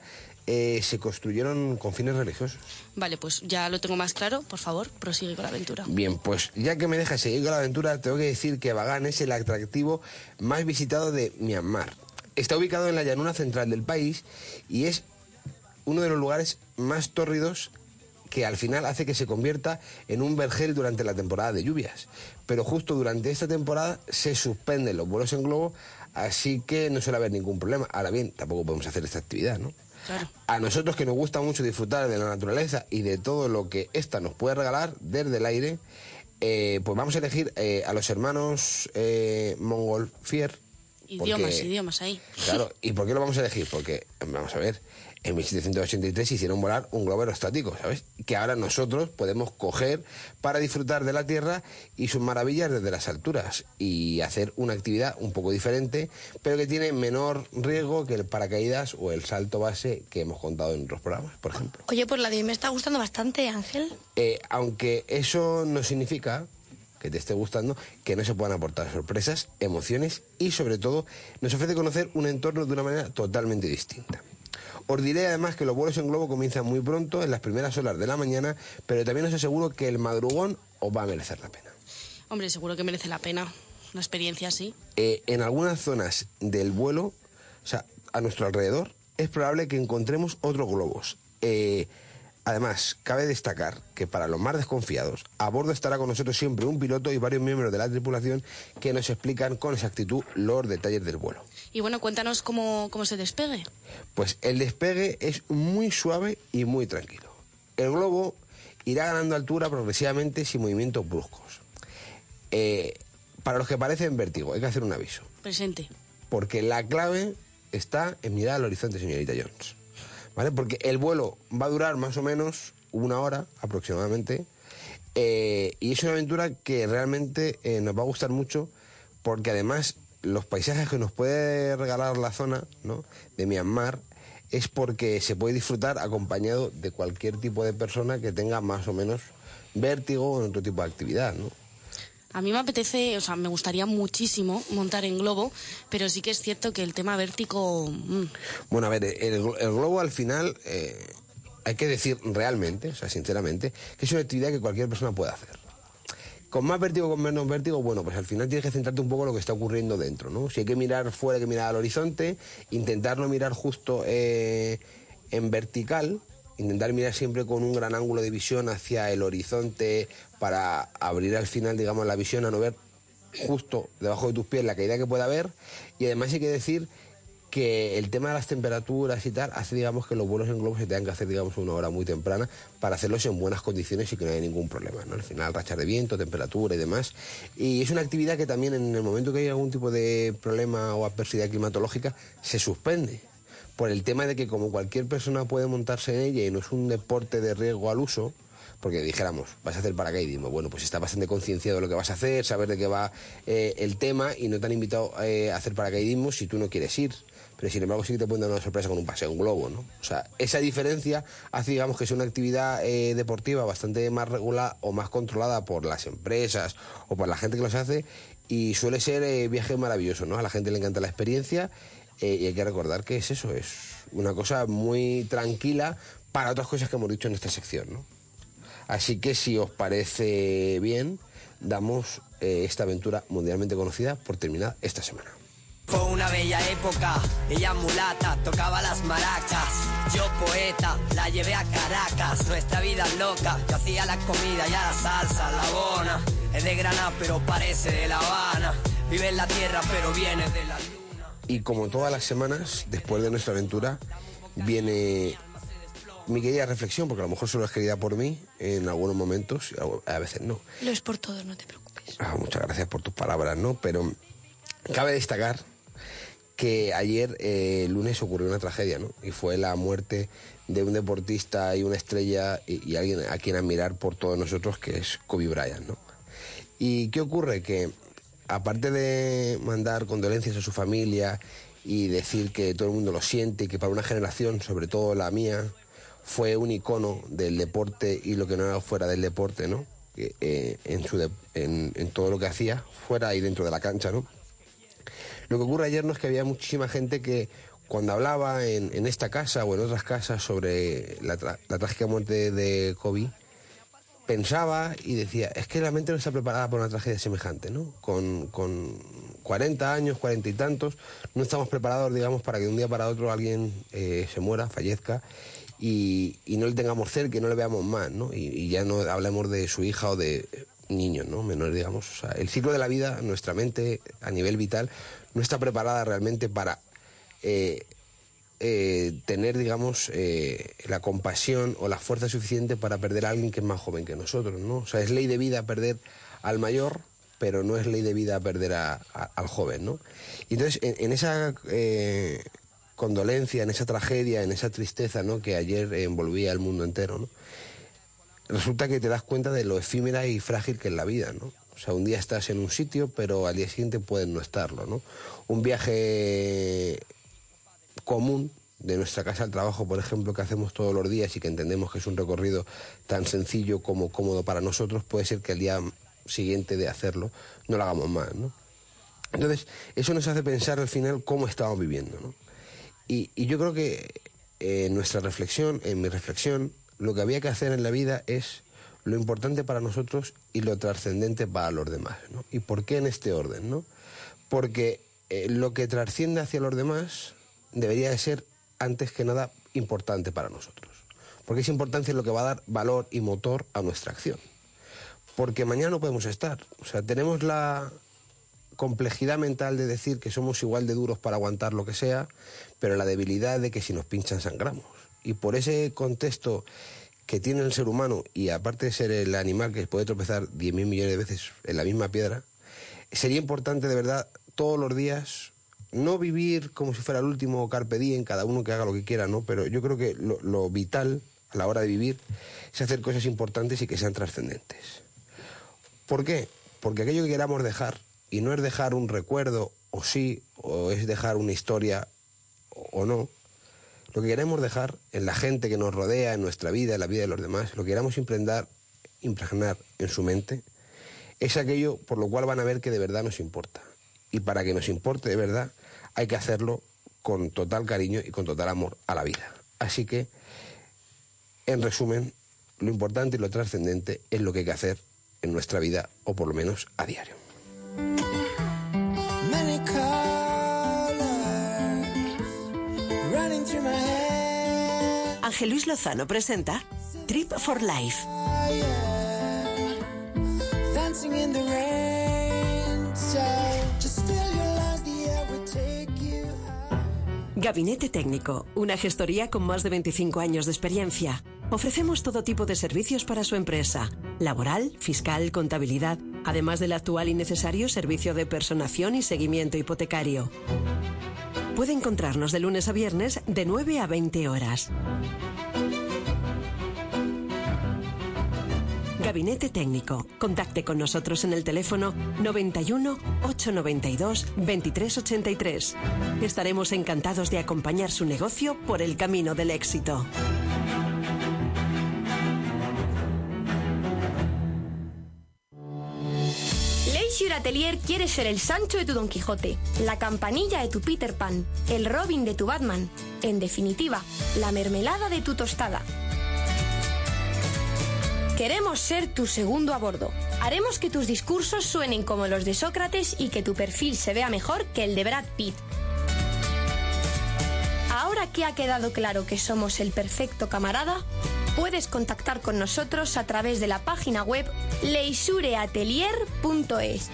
eh, se construyeron con fines religiosos. Vale, pues ya lo tengo más claro. Por favor, prosigue con la aventura. Bien, pues ya que me dejas seguir con la aventura, tengo que decir que Bagán es el atractivo más visitado de Myanmar. Está ubicado en la llanura central del país y es uno de los lugares más tórridos que al final hace que se convierta en un vergel durante la temporada de lluvias. Pero justo durante esta temporada se suspenden los vuelos en globo, así que no suele haber ningún problema. Ahora bien, tampoco podemos hacer esta actividad, ¿no? Claro. A nosotros que nos gusta mucho disfrutar de la naturaleza y de todo lo que ésta nos puede regalar desde el aire, eh, pues vamos a elegir eh, a los hermanos eh, Mongolfier. Idiomas, porque- idiomas ahí. Claro, ¿y por qué lo vamos a elegir? Porque, vamos a ver, en 1783 hicieron volar un globo aerostático, ¿sabes? Que ahora nosotros podemos coger para disfrutar de la Tierra y sus maravillas desde las alturas y hacer una actividad un poco diferente, pero que tiene menor riesgo que el paracaídas o el salto base que hemos contado en otros programas, por ejemplo. Oye, pues la de me está gustando bastante, Ángel. Eh, aunque eso no significa que te esté gustando, que no se puedan aportar sorpresas, emociones y sobre todo nos ofrece conocer un entorno de una manera totalmente distinta. Os diré además que los vuelos en globo comienzan muy pronto, en las primeras horas de la mañana, pero también os aseguro que el madrugón os va a merecer la pena. Hombre, seguro que merece la pena. Una experiencia así. Eh, en algunas zonas del vuelo, o sea, a nuestro alrededor, es probable que encontremos otros globos. Eh, además, cabe destacar que para los más desconfiados, a bordo estará con nosotros siempre un piloto y varios miembros de la tripulación que nos explican con exactitud los detalles del vuelo. Y bueno, cuéntanos cómo, cómo se despegue. Pues el despegue es muy suave y muy tranquilo. El globo irá ganando altura progresivamente sin movimientos bruscos. Eh, para los que parecen vértigo, hay que hacer un aviso. Presente. Porque la clave está en mirar al horizonte, señorita Jones. ¿Vale? Porque el vuelo va a durar más o menos una hora aproximadamente. eh, y es una aventura que realmente eh, nos va a gustar mucho porque además los paisajes que nos puede regalar la zona ¿no? de Myanmar es porque se puede disfrutar acompañado de cualquier tipo de persona que tenga más o menos vértigo o otro tipo de actividad. ¿no? A mí me apetece, o sea, me gustaría muchísimo montar en globo, pero sí que es cierto que el tema vértigo... mm, Bueno, a ver, el, glo- el globo al final, eh, hay que decir realmente, o sea, sinceramente, que es una actividad que cualquier persona puede hacer. Con más vértigo, con menos vértigo, bueno, pues al final tienes que centrarte un poco en lo que está ocurriendo dentro, ¿no? Si hay que mirar fuera, hay que mirar al horizonte, intentar no mirar justo eh, en vertical, intentar mirar siempre con un gran ángulo de visión hacia el horizonte para abrir al final, digamos, la visión a no ver justo debajo de tus pies la caída que pueda haber. Y además hay que decir que el tema de las temperaturas y tal hace, digamos, que los vuelos en globo se tengan que hacer, digamos, una hora muy temprana para hacerlos en buenas condiciones y que no haya ningún problema, ¿no? Al final, rachas de viento, temperatura y demás. Y es una actividad que también en el momento que hay algún tipo de problema o adversidad climatológica se suspende. Por el tema de que como cualquier persona puede montarse en ella y no es un deporte de riesgo al uso, porque dijéramos, vas a hacer paracaidismo, bueno, pues está bastante concienciado de lo que vas a hacer, saber de qué va eh, el tema y no te han invitado eh, a hacer paracaidismo si tú no quieres ir. Pero sin embargo sí que te pueden dar una sorpresa con un paseo en globo, ¿no? O sea, esa diferencia hace, digamos, que sea una actividad eh, deportiva bastante más regular o más controlada por las empresas o por la gente que los hace y suele ser eh, viaje maravilloso, ¿no? A la gente le encanta la experiencia eh, y hay que recordar que es eso, es una cosa muy tranquila para otras cosas que hemos dicho en esta sección, ¿no? Así que si os parece bien, damos esta aventura mundialmente conocida por terminada esta semana. Fue una bella época, ella mulata, tocaba las maracas. Yo poeta, la llevé a Caracas, nuestra vida es loca. Yo hacía la comida y a la salsa, la bona. Es de Granada pero parece de La Habana. Vive en la tierra pero viene de la Y como todas las semanas, después de nuestra aventura, viene mi querida reflexión, porque a lo mejor solo es querida por mí en algunos momentos, y a a veces no. Lo es por todos, no te preocupes. Ah, muchas gracias por tus palabras, ¿no? Pero cabe destacar que ayer, eh, lunes, ocurrió una tragedia, ¿no? Y fue la muerte de un deportista y una estrella y, alguien a quien admirar por todos nosotros, que es Kobe Bryant, ¿no? ¿Y qué ocurre? Que aparte de mandar condolencias a su familia y decir que todo el mundo lo siente y que para una generación, sobre todo la mía, fue un icono del deporte y lo que no era fuera del deporte, ¿no? Eh, en, su en todo lo que hacía, fuera y dentro de la cancha, ¿no? Lo que ocurre ayer no es que había muchísima gente que cuando hablaba en, esta casa o en otras casas sobre la, trágica muerte de Kobe, pensaba y decía, es que la mente no está preparada para una tragedia semejante, ¿no? Con, con 40 años, 40 y tantos, no estamos preparados, digamos, para que de un día para otro alguien eh, se muera, fallezca y, y no le tengamos cerca y no le veamos más, ¿no? Y ya no hablemos de su hija o de niños, ¿no? Menores, digamos. O sea, el ciclo de la vida, nuestra mente a nivel vital, no está preparada realmente para eh, eh, tener, digamos, eh, la compasión o la fuerza suficiente para perder a alguien que es más joven que nosotros, ¿no? O sea, es ley de vida perder al mayor, pero no es ley de vida perder a- al joven, ¿no? Entonces, en, esa condolencia, en esa tragedia, en esa tristeza, ¿no? Que ayer envolvía al mundo entero, ¿no? Resulta que te das cuenta de lo efímera y frágil que es la vida, ¿no? O sea, un día estás en un sitio, pero al día siguiente puedes no estarlo, ¿no? Un viaje común de nuestra casa al trabajo, por ejemplo, que hacemos todos los días y que entendemos que es un recorrido tan sencillo como cómodo para nosotros, puede ser que el día siguiente de hacerlo no lo hagamos más, ¿no? Entonces, eso nos hace pensar al final cómo estamos viviendo, ¿no? Y, yo creo que eh, en nuestra reflexión, en mi reflexión, lo que había que hacer en la vida es lo importante para nosotros y lo trascendente para los demás. ¿Y por qué en este orden, no? Porque eh, lo que trasciende hacia los demás debería de ser, antes que nada, importante para nosotros. Porque esa importancia es lo que va a dar valor y motor a nuestra acción. Porque mañana no podemos estar. O sea, tenemos la complejidad mental de decir que somos igual de duros para aguantar lo que sea, pero la debilidad de que si nos pinchan sangramos. Y por ese contexto que tiene el ser humano, y aparte de ser el animal que puede tropezar 10.000 millones de veces en la misma piedra, sería importante de verdad todos los días no vivir como si fuera el último carpe diem, cada uno que haga lo que quiera, ¿no? Pero yo creo que lo, lo vital a la hora de vivir es hacer cosas importantes y que sean trascendentes. ¿Por qué? Porque aquello que queramos dejar, y no es dejar un recuerdo, o sí, o es dejar una historia, o, o no, lo que queremos dejar en la gente que nos rodea, en nuestra vida, en la vida de los demás, lo que queramos impregnar, impregnar en su mente, es aquello por lo cual van a ver que de verdad nos importa. Y para que nos importe de verdad, hay que hacerlo con total cariño y con total amor a la vida. Así que, en resumen, lo importante y lo trascendente es lo que hay que hacer en nuestra vida, o por lo menos a diario. Ángel Luis Lozano presenta Trip for Life. Gabinete Técnico, una gestoría con más de 25 años de experiencia. Ofrecemos todo tipo de servicios para su empresa, laboral, fiscal, contabilidad, además del actual y necesario servicio de personación y seguimiento hipotecario. Puede encontrarnos de lunes a viernes de 9 a 20 horas. Gabinete Técnico. Contacte con nosotros en el teléfono 91 892 2383. Estaremos encantados de acompañar su negocio por el camino del éxito. Leisure Atelier quiere ser el Sancho de tu Don Quijote, la campanilla de tu Peter Pan, el Robin de tu Batman, en definitiva, la mermelada de tu tostada. Queremos ser tu segundo a bordo. Haremos que tus discursos suenen como los de Sócrates y que tu perfil se vea mejor que el de Brad Pitt. Ahora que ha quedado claro que somos el perfecto camarada, puedes contactar con nosotros a través de la página web leisureatelier.es.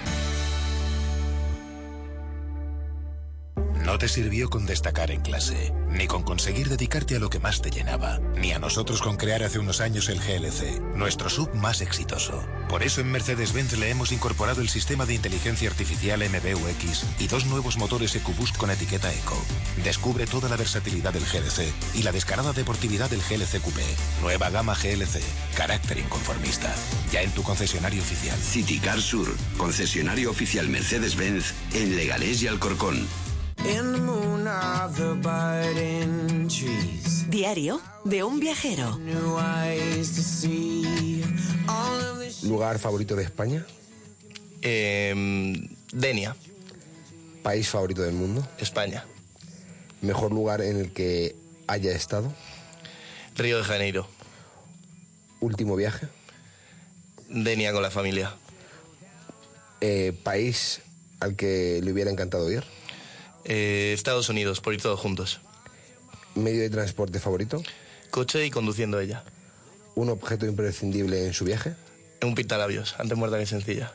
No te sirvió con destacar en clase, ni con conseguir dedicarte a lo que más te llenaba, ni a nosotros con crear hace unos años el GLC, nuestro sub más exitoso. Por eso en Mercedes-Benz le hemos incorporado el sistema de inteligencia artificial MBUX y dos nuevos motores EcoBoost con etiqueta Eco. Descubre toda la versatilidad del GLC y la descarada deportividad del GLC Coupé. Nueva gama GLC, carácter inconformista. Ya en tu concesionario oficial. Citicar Sur, concesionario oficial Mercedes-Benz en Leganés y Alcorcón. Diario de un viajero. ¿Lugar favorito de España? Em, Denia. ¿País favorito del mundo? España. ¿Mejor lugar en el que haya estado? Río de Janeiro. ¿Último viaje? Denia con la familia. Eh, ¿País al que le hubiera encantado ir? Eh, Estados Unidos, por ir todos juntos. ¿Medio de transporte favorito? Coche y conduciendo ella. ¿Un objeto imprescindible en su viaje? Un pintalabios, antes muerta que sencilla.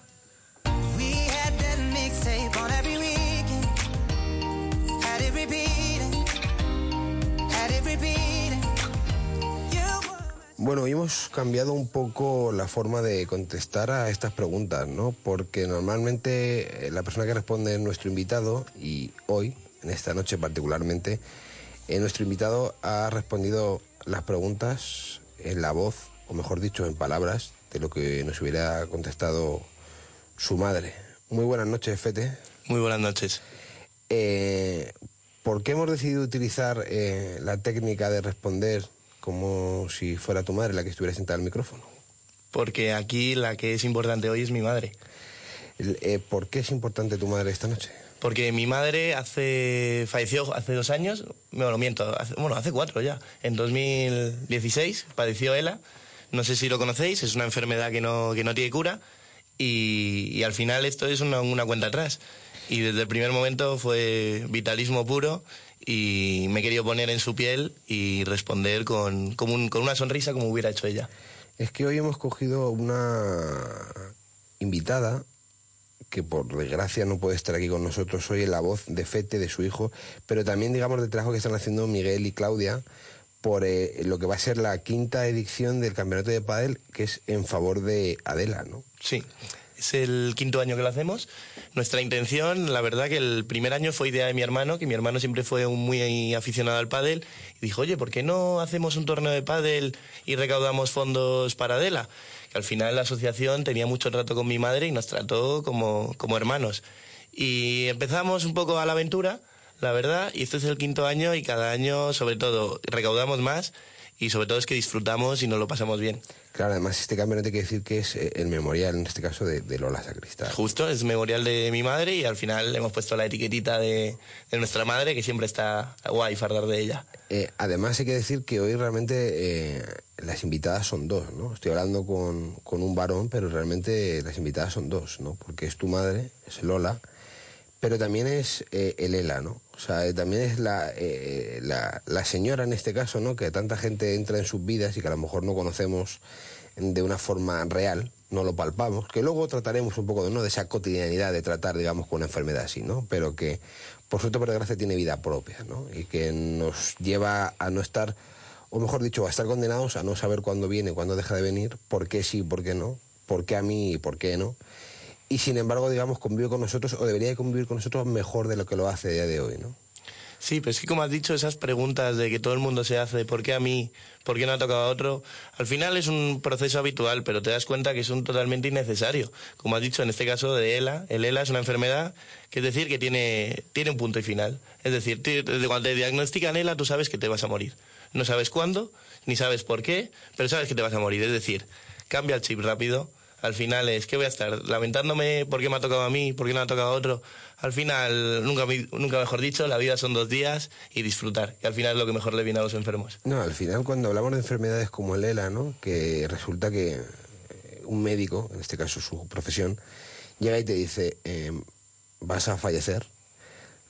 Bueno, hemos cambiado un poco la forma de contestar a estas preguntas, ¿no? Porque normalmente eh, la persona que responde es nuestro invitado y hoy, en esta noche particularmente, eh, nuestro invitado ha respondido las preguntas en la voz, o mejor dicho, en palabras, de lo que nos hubiera contestado su madre. Muy buenas noches, Fete. Muy buenas noches. Eh, ¿Por qué hemos decidido utilizar eh, la técnica de responder como si fuera tu madre la que estuviera sentada al micrófono? Porque aquí la que es importante hoy es mi madre. Eh, ¿Por qué es importante tu madre esta noche? Porque mi madre hace falleció hace dos años, me lo miento, hace- bueno, hace cuatro ya. En 2016 padeció ELA, no sé si lo conocéis, es una enfermedad que no, que no tiene cura y, y al final esto es una, una cuenta atrás. Y desde el primer momento fue vitalismo puro y me he querido poner en su piel y responder con, un- con una sonrisa como hubiera hecho ella. Es que hoy hemos cogido una invitada que por desgracia no puede estar aquí con nosotros hoy en la voz de Fete, de su hijo, pero también digamos del trabajo que están haciendo Miguel y Claudia por eh, lo que va a ser la quinta edición del campeonato de pádel que es en favor de Adela, ¿no? Sí, es el quinto año que lo hacemos. Nuestra intención, la verdad que el primer año fue idea de mi hermano, que mi hermano siempre fue un muy aficionado al pádel, y dijo, oye, ¿por qué no hacemos un torneo de pádel y recaudamos fondos para Adela? Que al final la asociación tenía mucho trato con mi madre y nos trató como, como hermanos. Y empezamos un poco a la aventura, la verdad, y este es el quinto año y cada año, sobre todo, recaudamos más y sobre todo es que disfrutamos y nos lo pasamos bien. Claro, además este campeonato hay que decir que es eh, el memorial, en este caso, de, de Lola Sacristán. Justo, es memorial de mi madre y al final hemos puesto la etiquetita de, de nuestra madre que siempre está guay fardar de ella. Eh, además hay que decir que hoy realmente eh, las invitadas son dos, ¿no? Estoy hablando con, con un varón, pero realmente las invitadas son dos, ¿no? Porque es tu madre, es Lola, pero también es eh, Elela, ¿no? O sea, eh, también es la, eh, la, la señora en este caso, ¿no? Que tanta gente entra en sus vidas y que a lo mejor no conocemos de una forma real, no lo palpamos, que luego trataremos un poco de, ¿no? de esa cotidianidad de tratar, digamos, con una enfermedad así, ¿no? Pero que, por suerte, por desgracia, tiene vida propia, ¿no? Y que nos lleva a no estar, o mejor dicho, a estar condenados a no saber cuándo viene, cuándo deja de venir, por qué sí, por qué no, por qué a mí y por qué no. Y sin embargo, digamos, convive con nosotros, o debería de convivir con nosotros mejor de lo que lo hace a día de hoy, ¿no? Sí, pero es que como has dicho, esas preguntas de que todo el mundo se hace, por qué a mí, por qué no ha tocado a otro, al final es un proceso habitual, pero te das cuenta que es un totalmente innecesario. Como has dicho, en este caso de ELA, el ELA es una enfermedad que es decir que tiene, tiene un punto y final. Es decir, desde cuando te diagnostican ELA, tú sabes que te vas a morir. No sabes cuándo, ni sabes por qué, pero sabes que te vas a morir. Es decir, cambia el chip rápido. Al final es que voy a estar lamentándome por qué me ha tocado a mí, por qué no ha tocado a otro. Al final, nunca, nunca mejor dicho, la vida son dos días y disfrutar, que al final es lo que mejor le viene a los enfermos. No, al final cuando hablamos de enfermedades como el ELA, ¿no? que resulta que eh, un médico, en este caso su profesión, llega y te dice, eh, vas a fallecer,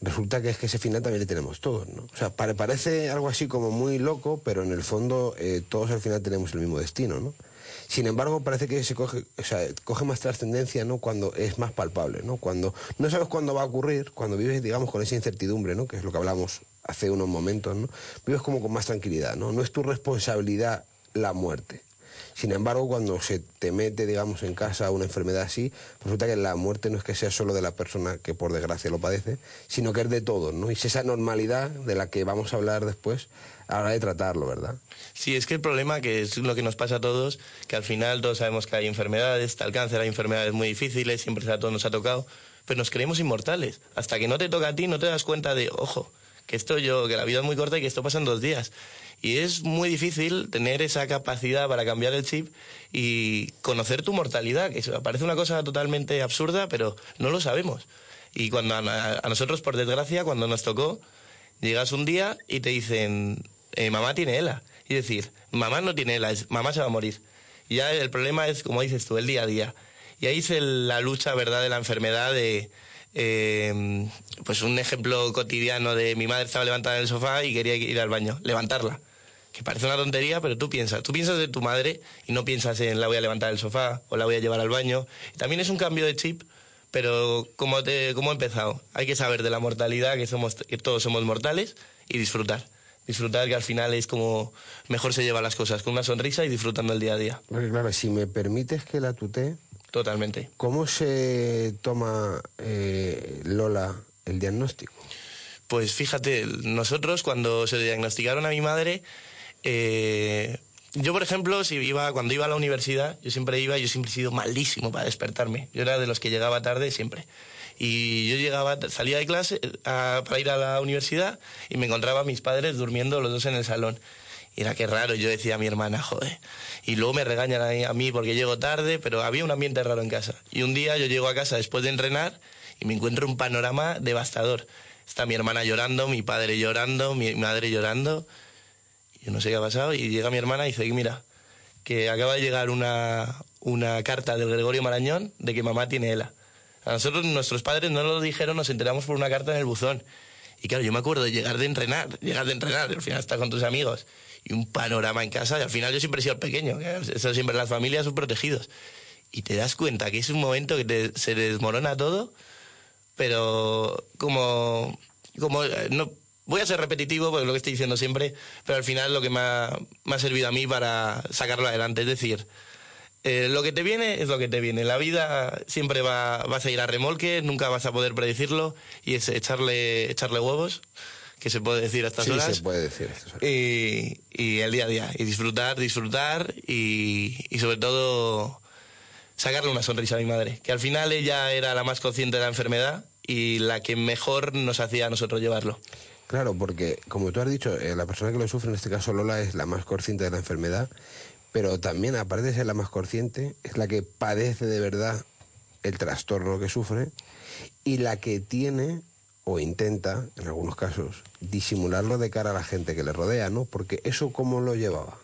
resulta que es que ese final también le tenemos todos, ¿no? O sea, pare- parece algo así como muy loco, pero en el fondo eh, todos al final tenemos el mismo destino, ¿no? Sin embargo, parece que se coge, o sea, coge más trascendencia, ¿no? Cuando es más palpable, ¿no? Cuando no sabes cuándo va a ocurrir, cuando vives, digamos, con esa incertidumbre, ¿no? Que es lo que hablamos hace unos momentos, ¿no? Vives como con más tranquilidad, ¿no? No es tu responsabilidad la muerte. Sin embargo, cuando se te mete, digamos, en casa una enfermedad así, resulta que la muerte no es que sea solo de la persona que por desgracia lo padece, sino que es de todos, ¿no? Y es esa normalidad de la que vamos a hablar después a la de tratarlo, ¿verdad? Sí, es que el problema, que es lo que nos pasa a todos, que al final todos sabemos que hay enfermedades, está el cáncer, hay enfermedades muy difíciles, siempre a todos nos ha tocado, pero nos creemos inmortales. Hasta que no te toca a ti, no te das cuenta de, ojo, que esto yo, que la vida es muy corta y que esto pasa en dos días. Y es muy difícil tener esa capacidad para cambiar el chip y conocer tu mortalidad, que parece una cosa totalmente absurda, pero no lo sabemos. Y cuando a nosotros, por desgracia, cuando nos tocó, llegas un día y te dicen, eh, mamá tiene ELA. Y decir, mamá no tiene ELA, es, mamá se va a morir. Y ya el problema es, como dices tú, el día a día. Y ahí es la lucha, ¿verdad?, de la enfermedad de... eh, pues un ejemplo cotidiano de mi madre estaba levantada en el sofá y quería ir al baño, levantarla. Que parece una tontería, pero tú piensas, tú piensas de tu madre y no piensas en la voy a levantar del sofá o la voy a llevar al baño. También es un cambio de chip, pero como te, como he empezado, hay que saber de la mortalidad, que somos, que todos somos mortales y disfrutar. Disfrutar que al final es como mejor se llevan las cosas, con una sonrisa y disfrutando el día a día. Claro, si me permites que la tutee, Totalmente. ¿cómo se toma eh, Lola el diagnóstico? Pues fíjate, nosotros cuando se diagnosticaron a mi madre, eh, yo por ejemplo, si iba, cuando iba a la universidad, yo siempre iba, yo siempre he sido malísimo para despertarme. Yo era de los que llegaba tarde siempre. Y yo llegaba, salía de clase a- para ir a la universidad y me encontraba a mis padres durmiendo los dos en el salón. Y era que raro, yo decía a mi hermana, joder. Y luego me regañan a mí porque llego tarde, pero había un ambiente raro en casa. Y un día yo llego a casa después de entrenar y me encuentro un panorama devastador. Está mi hermana llorando, mi padre llorando, mi madre llorando. Yo no sé qué ha pasado. Y llega mi hermana y dice, mira, que acaba de llegar una, una carta del Gregorio Marañón de que mamá tiene ELA. A nosotros, nuestros padres no lo dijeron, nos enteramos por una carta en el buzón. Y claro, yo me acuerdo de llegar de entrenar, llegar de entrenar, al final estar con tus amigos y un panorama en casa. Y al final yo siempre he sido el pequeño, que eso siempre las familias son protegidos. Y te das cuenta que es un momento que se desmorona todo, pero como, como eh, no voy a ser repetitivo porque es lo que estoy diciendo siempre, pero al final lo que me ha servido a mí para sacarlo adelante, es decir, eh, lo que te viene es lo que te viene. La vida siempre va, vas a ir a remolque, nunca vas a poder predecirlo y es echarle, echarle huevos, que se puede decir a estas sí, horas. se puede decir. Y, y el día a día. Y disfrutar, disfrutar y, y sobre todo sacarle una sonrisa a mi madre. Que al final ella era la más consciente de la enfermedad y la que mejor nos hacía a nosotros llevarlo. Claro, porque como tú has dicho, eh, la persona que lo sufre, en este caso Lola, es la más consciente de la enfermedad, pero también, aparte de ser la más consciente, es la que padece de verdad el trastorno que sufre y la que tiene o intenta, en algunos casos, disimularlo de cara a la gente que le rodea, ¿no? Porque eso cómo lo llevaba.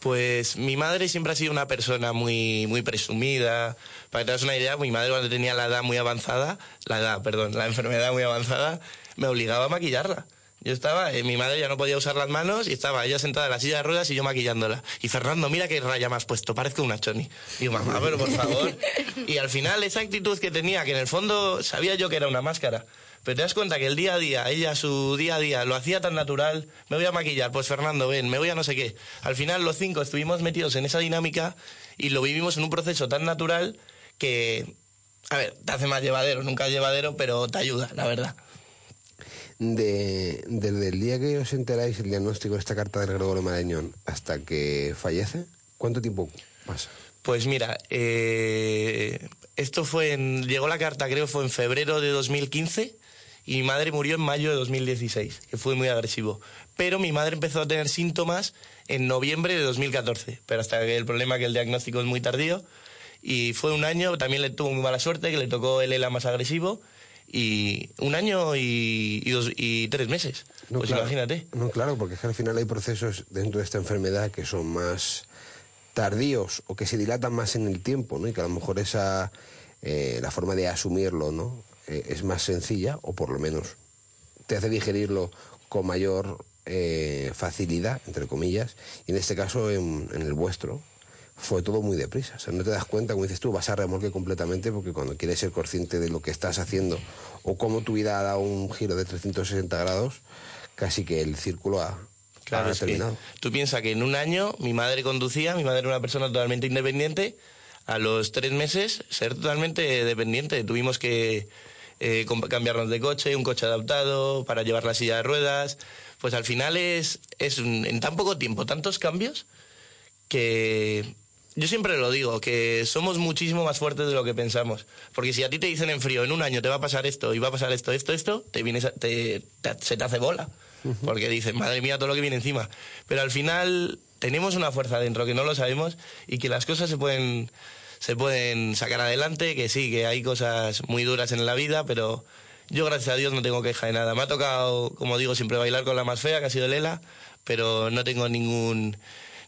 Pues mi madre siempre ha sido una persona muy, muy presumida. Para que te hagas una idea, mi madre cuando tenía la edad muy avanzada, la edad, perdón, la enfermedad muy avanzada, me obligaba a maquillarla. Yo estaba, eh, mi madre ya no podía usar las manos y estaba ella sentada en la silla de ruedas y yo maquillándola. Y Fernando, mira qué raya me has puesto, parezco una choni. Digo, mamá, pero por favor. (laughs) Y al final esa actitud que tenía, que en el fondo sabía yo que era una máscara, pero te das cuenta que el día a día, ella su día a día lo hacía tan natural, me voy a maquillar, pues Fernando, ven, me voy a no sé qué. Al final los cinco estuvimos metidos en esa dinámica y lo vivimos en un proceso tan natural que, a ver, te hace más llevadero, nunca llevadero, pero te ayuda, la verdad. De, desde el día que os enteráis el diagnóstico de esta carta del Gregorio Marañón hasta que fallece, ¿cuánto tiempo pasa? Pues mira, eh, esto fue en, llegó la carta creo fue en febrero de 2015 y mi madre murió en mayo de 2016, que fue muy agresivo. Pero mi madre empezó a tener síntomas en noviembre de 2014, pero hasta que el problema que el diagnóstico es muy tardío y fue un año, también le tuvo muy mala suerte, que le tocó el ELA más agresivo y un año y, y dos, y tres meses. No, pues claro. imagínate. No, claro, porque es que al final hay procesos dentro de esta enfermedad que son más tardíos o que se dilatan más en el tiempo, ¿no? Y que a lo mejor esa eh, la forma de asumirlo, ¿no? Eh, es más sencilla o por lo menos te hace digerirlo con mayor eh, facilidad, entre comillas, y en este caso en, en el vuestro fue todo muy deprisa. O sea, no te das cuenta, como dices tú, vas a remolque completamente porque cuando quieres ser consciente de lo que estás haciendo o cómo tu vida ha dado un giro de 360 grados, casi que el círculo ha, Claro, ha terminado. tú piensas que en un año mi madre conducía, mi madre era una persona totalmente independiente, a los tres meses ser totalmente dependiente. Tuvimos que eh, cambiarnos de coche, un coche adaptado para llevar la silla de ruedas. Pues al final es, es un- en tan poco tiempo tantos cambios que yo siempre lo digo, que somos muchísimo más fuertes de lo que pensamos. Porque si a ti te dicen en frío, en un año te va a pasar esto y va a pasar esto, esto, esto, te vienes a- te- te- se te hace bola. Porque dices, madre mía, todo lo que viene encima. Pero al final tenemos una fuerza dentro que no lo sabemos y que las cosas se pueden, se pueden sacar adelante, que sí, que hay cosas muy duras en la vida, pero yo gracias a Dios no tengo queja de nada. Me ha tocado, como digo, siempre bailar con la más fea, que ha sido Lela, pero no tengo ningún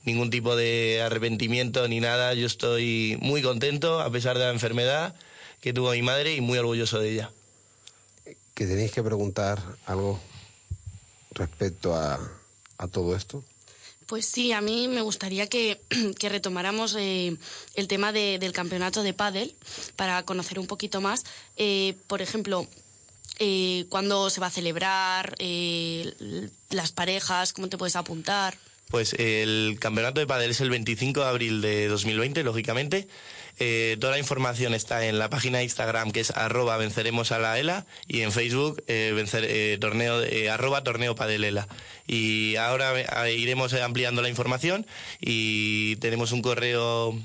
ningún tipo de arrepentimiento ni nada. Yo estoy muy contento a pesar de la enfermedad que tuvo mi madre y muy orgulloso de ella. Que tenéis que preguntar algo respecto a, a todo esto. Pues sí, a mí me gustaría que, (clears throat) que retomáramos eh, el tema de- del campeonato de pádel para conocer un poquito más. Eh, por ejemplo, eh, cuándo se va a celebrar, eh, las parejas, cómo te puedes apuntar. Pues el campeonato de pádel es el 25 de abril de 2020, lógicamente. Eh, toda la información está en la página de Instagram que es arroba venceremos a la ELA y en Facebook eh, vencer, eh, torneo, eh, arroba torneo padelela. Y ahora eh, iremos ampliando la información y tenemos un correo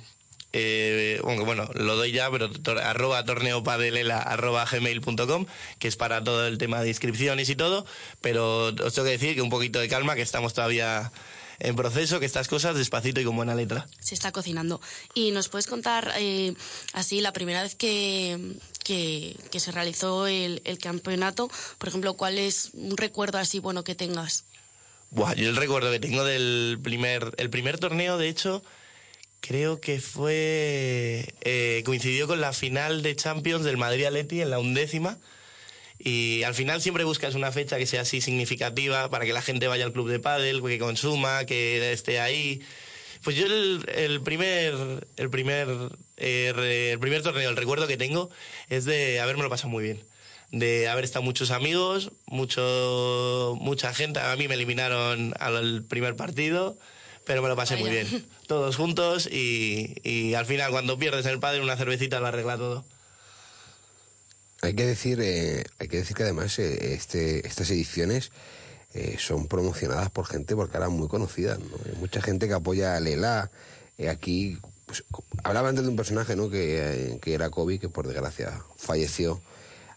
eh, bueno, bueno, lo doy ya, pero tor- arroba torneopadelela arroba gmail.com, que es para todo el tema de inscripciones y todo, pero os tengo que decir que un poquito de calma, que estamos todavía en proceso, que estas cosas despacito y con buena letra. Se está cocinando. ¿Y nos puedes contar eh, así la primera vez que, que, que se realizó el, el campeonato? Por ejemplo, ¿cuál es un recuerdo así bueno que tengas? Buah, yo el recuerdo que tengo del primer, el primer torneo, de hecho, creo que fue, eh, coincidió con la final de Champions del Madrid Atleti en la undécima. Y al final siempre buscas una fecha que sea así significativa para que la gente vaya al club de pádel, que consuma, que esté ahí. Pues yo el, el primer, el primer, eh, el primer torneo, el recuerdo que tengo es de haberme lo pasado muy bien, de haber estado muchos amigos, mucho, mucha gente. A mí me eliminaron al primer partido, pero me lo pasé muy Vaya. bien, todos juntos y, y al final cuando pierdes en el pádel una cervecita lo arregla todo. Hay que decir, eh, hay que decir que además eh, este, estas ediciones eh, son promocionadas por gente porque ahora muy conocida. ¿no? Hay mucha gente que apoya a Lela. Eh, aquí pues, hablaba antes de un personaje ¿no? que, eh, que era Kobe, que por desgracia falleció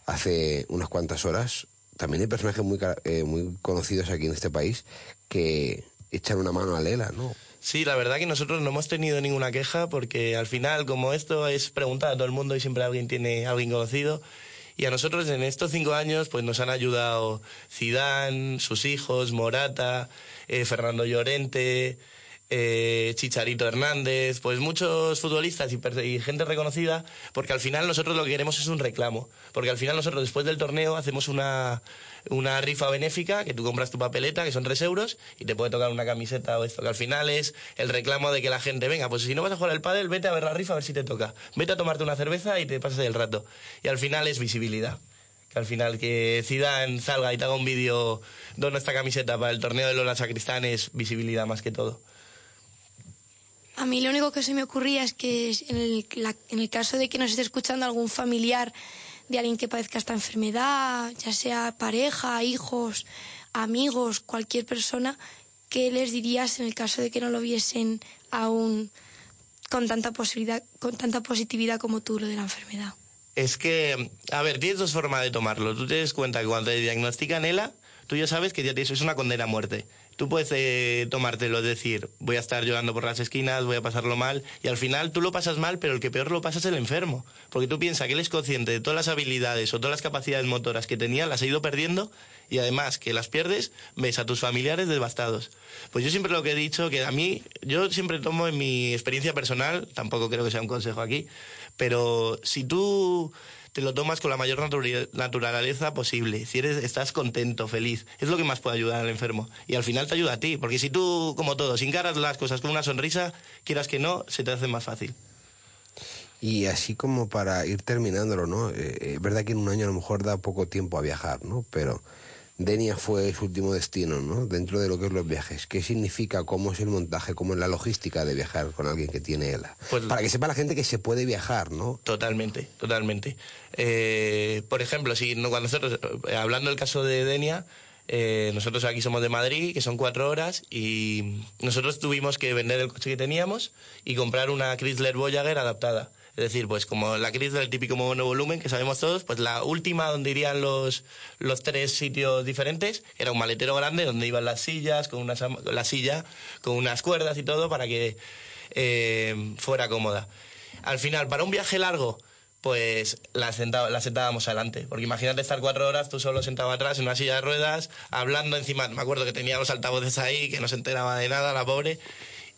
hace unas cuantas horas. También hay personajes muy, eh, muy conocidos aquí en este país que echan una mano a Lela, ¿no? Sí, la verdad que nosotros no hemos tenido ninguna queja porque al final, como esto es preguntar a todo el mundo y siempre alguien tiene alguien conocido, y a nosotros en estos cinco años pues nos han ayudado Zidane, sus hijos, Morata, eh, Fernando Llorente, eh, Chicharito Hernández, pues muchos futbolistas y, gente reconocida, porque al final nosotros lo que queremos es un reclamo, porque al final nosotros después del torneo hacemos una, una rifa benéfica, que tú compras tu papeleta, que son 3 euros, y te puede tocar una camiseta o esto, que al final es el reclamo de que la gente, venga, pues si no vas a jugar al pádel, vete a ver la rifa a ver si te toca, vete a tomarte una cerveza y te pasas el rato, y al final es visibilidad. Que al final que Zidane salga y te haga un vídeo dona esta camiseta para el torneo de Lola Sacristán es visibilidad más que todo. A mí lo único que se me ocurría es que en el, la- en el caso de que nos esté escuchando algún familiar de alguien que padezca esta enfermedad, ya sea pareja, hijos, amigos, cualquier persona, ¿qué les dirías en el caso de que no lo viesen aún con tanta posibilidad, con tanta positividad como tú lo de la enfermedad? Es que, a ver, tienes dos formas de tomarlo. Tú te das cuenta que cuando te diagnostican ELA, tú ya sabes que ya tienes, es una condena a muerte. Tú puedes eh, tomártelo, decir, voy a estar llorando por las esquinas, voy a pasarlo mal, y al final tú lo pasas mal, pero el que peor lo pasa es el enfermo. Porque tú piensas que él es consciente de todas las habilidades o todas las capacidades motoras que tenía, las ha ido perdiendo, y además que las pierdes, ves a tus familiares devastados. Pues yo siempre lo que he dicho, que a mí, yo siempre tomo en mi experiencia personal, tampoco creo que sea un consejo aquí, Pero si tú te lo tomas con la mayor naturaleza posible, si eres, estás contento, feliz, es lo que más puede ayudar al enfermo. Y al final te ayuda a ti, porque si tú, como todo, si encaras las cosas con una sonrisa, quieras que no, se te hace más fácil. Y así como para ir terminándolo, ¿no? Eh, es verdad que en un año a lo mejor da poco tiempo a viajar, ¿no? Pero Denia fue su último destino, ¿no? Dentro de lo que es los viajes. ¿Qué significa? ¿Cómo es el montaje? ¿Cómo es la logística de viajar con alguien que tiene ELA? Pues- para que sepa la gente que se puede viajar, ¿no? Totalmente, totalmente. Eh, por ejemplo, si no, cuando nosotros, eh, hablando del caso de Denia, eh, nosotros aquí somos de Madrid, que son cuatro horas, y nosotros tuvimos que vender el coche que teníamos y comprar una Chrysler Voyager adaptada. Es decir, pues como la Chrysler, el típico monovolumen que sabemos todos, pues la última donde irían los, los tres sitios diferentes era un maletero grande donde iban las sillas, con unas, am- la silla, con unas cuerdas y todo para que eh, fuera cómoda. Al final, para un viaje largo, pues la, la sentábamos adelante. Porque imagínate estar cuatro horas tú solo sentado atrás en una silla de ruedas, hablando encima. Me acuerdo que tenía los altavoces ahí, que no se enteraba de nada, la pobre.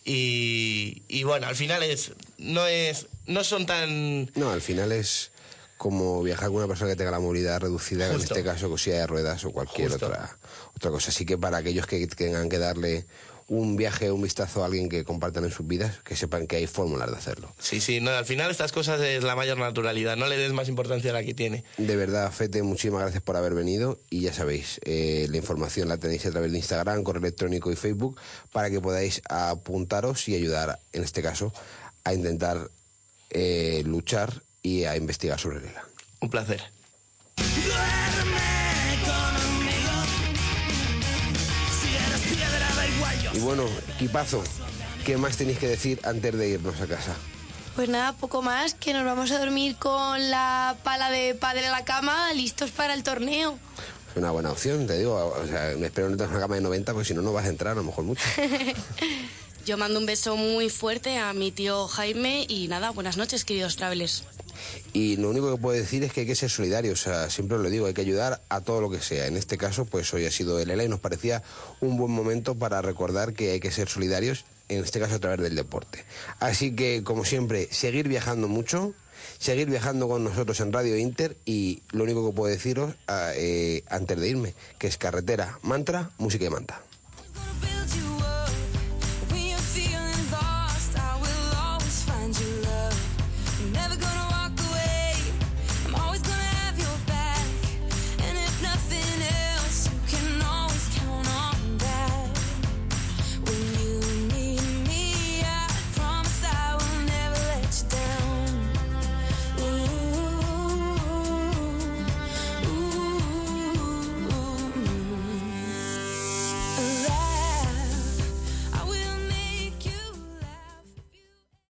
Y, y bueno, al final es no es no son tan No, al final es como viajar con una persona que tenga la movilidad reducida, Justo. en este caso con silla de ruedas o cualquier Justo. otra, otra cosa. Así que para aquellos que tengan que darle un viaje, un vistazo a alguien que compartan en sus vidas, que sepan que hay fórmulas de hacerlo. Sí, sí, no, al final estas cosas es la mayor naturalidad, no le des más importancia a la que tiene. De verdad, Fete, muchísimas gracias por haber venido y ya sabéis, eh, la información la tenéis a través de Instagram, correo electrónico y Facebook para que podáis apuntaros y ayudar, en este caso, a intentar eh, luchar y a investigar sobre Lela. Un placer. Y bueno, equipazo, ¿qué más tenéis que decir antes de irnos a casa? Pues nada, poco más, que nos vamos a dormir con la pala de padre a la cama, listos para el torneo. Es una buena opción, te digo. O sea, me espero no tengas una cama de 90, porque si no, no vas a entrar, a lo mejor mucho. (laughs) Yo mando un beso muy fuerte a mi tío Jaime y nada, buenas noches, queridos travelers. Y lo único que puedo decir es que hay que ser solidario, o sea, siempre os lo digo, hay que ayudar a todo lo que sea. En este caso, pues hoy ha sido el ELA y nos parecía un buen momento para recordar que hay que ser solidarios, en este caso a través del deporte. Así que, como siempre, seguir viajando mucho, seguir viajando con nosotros en Radio Inter y lo único que puedo deciros ah, eh, antes de irme, que es carretera, mantra, música y manta.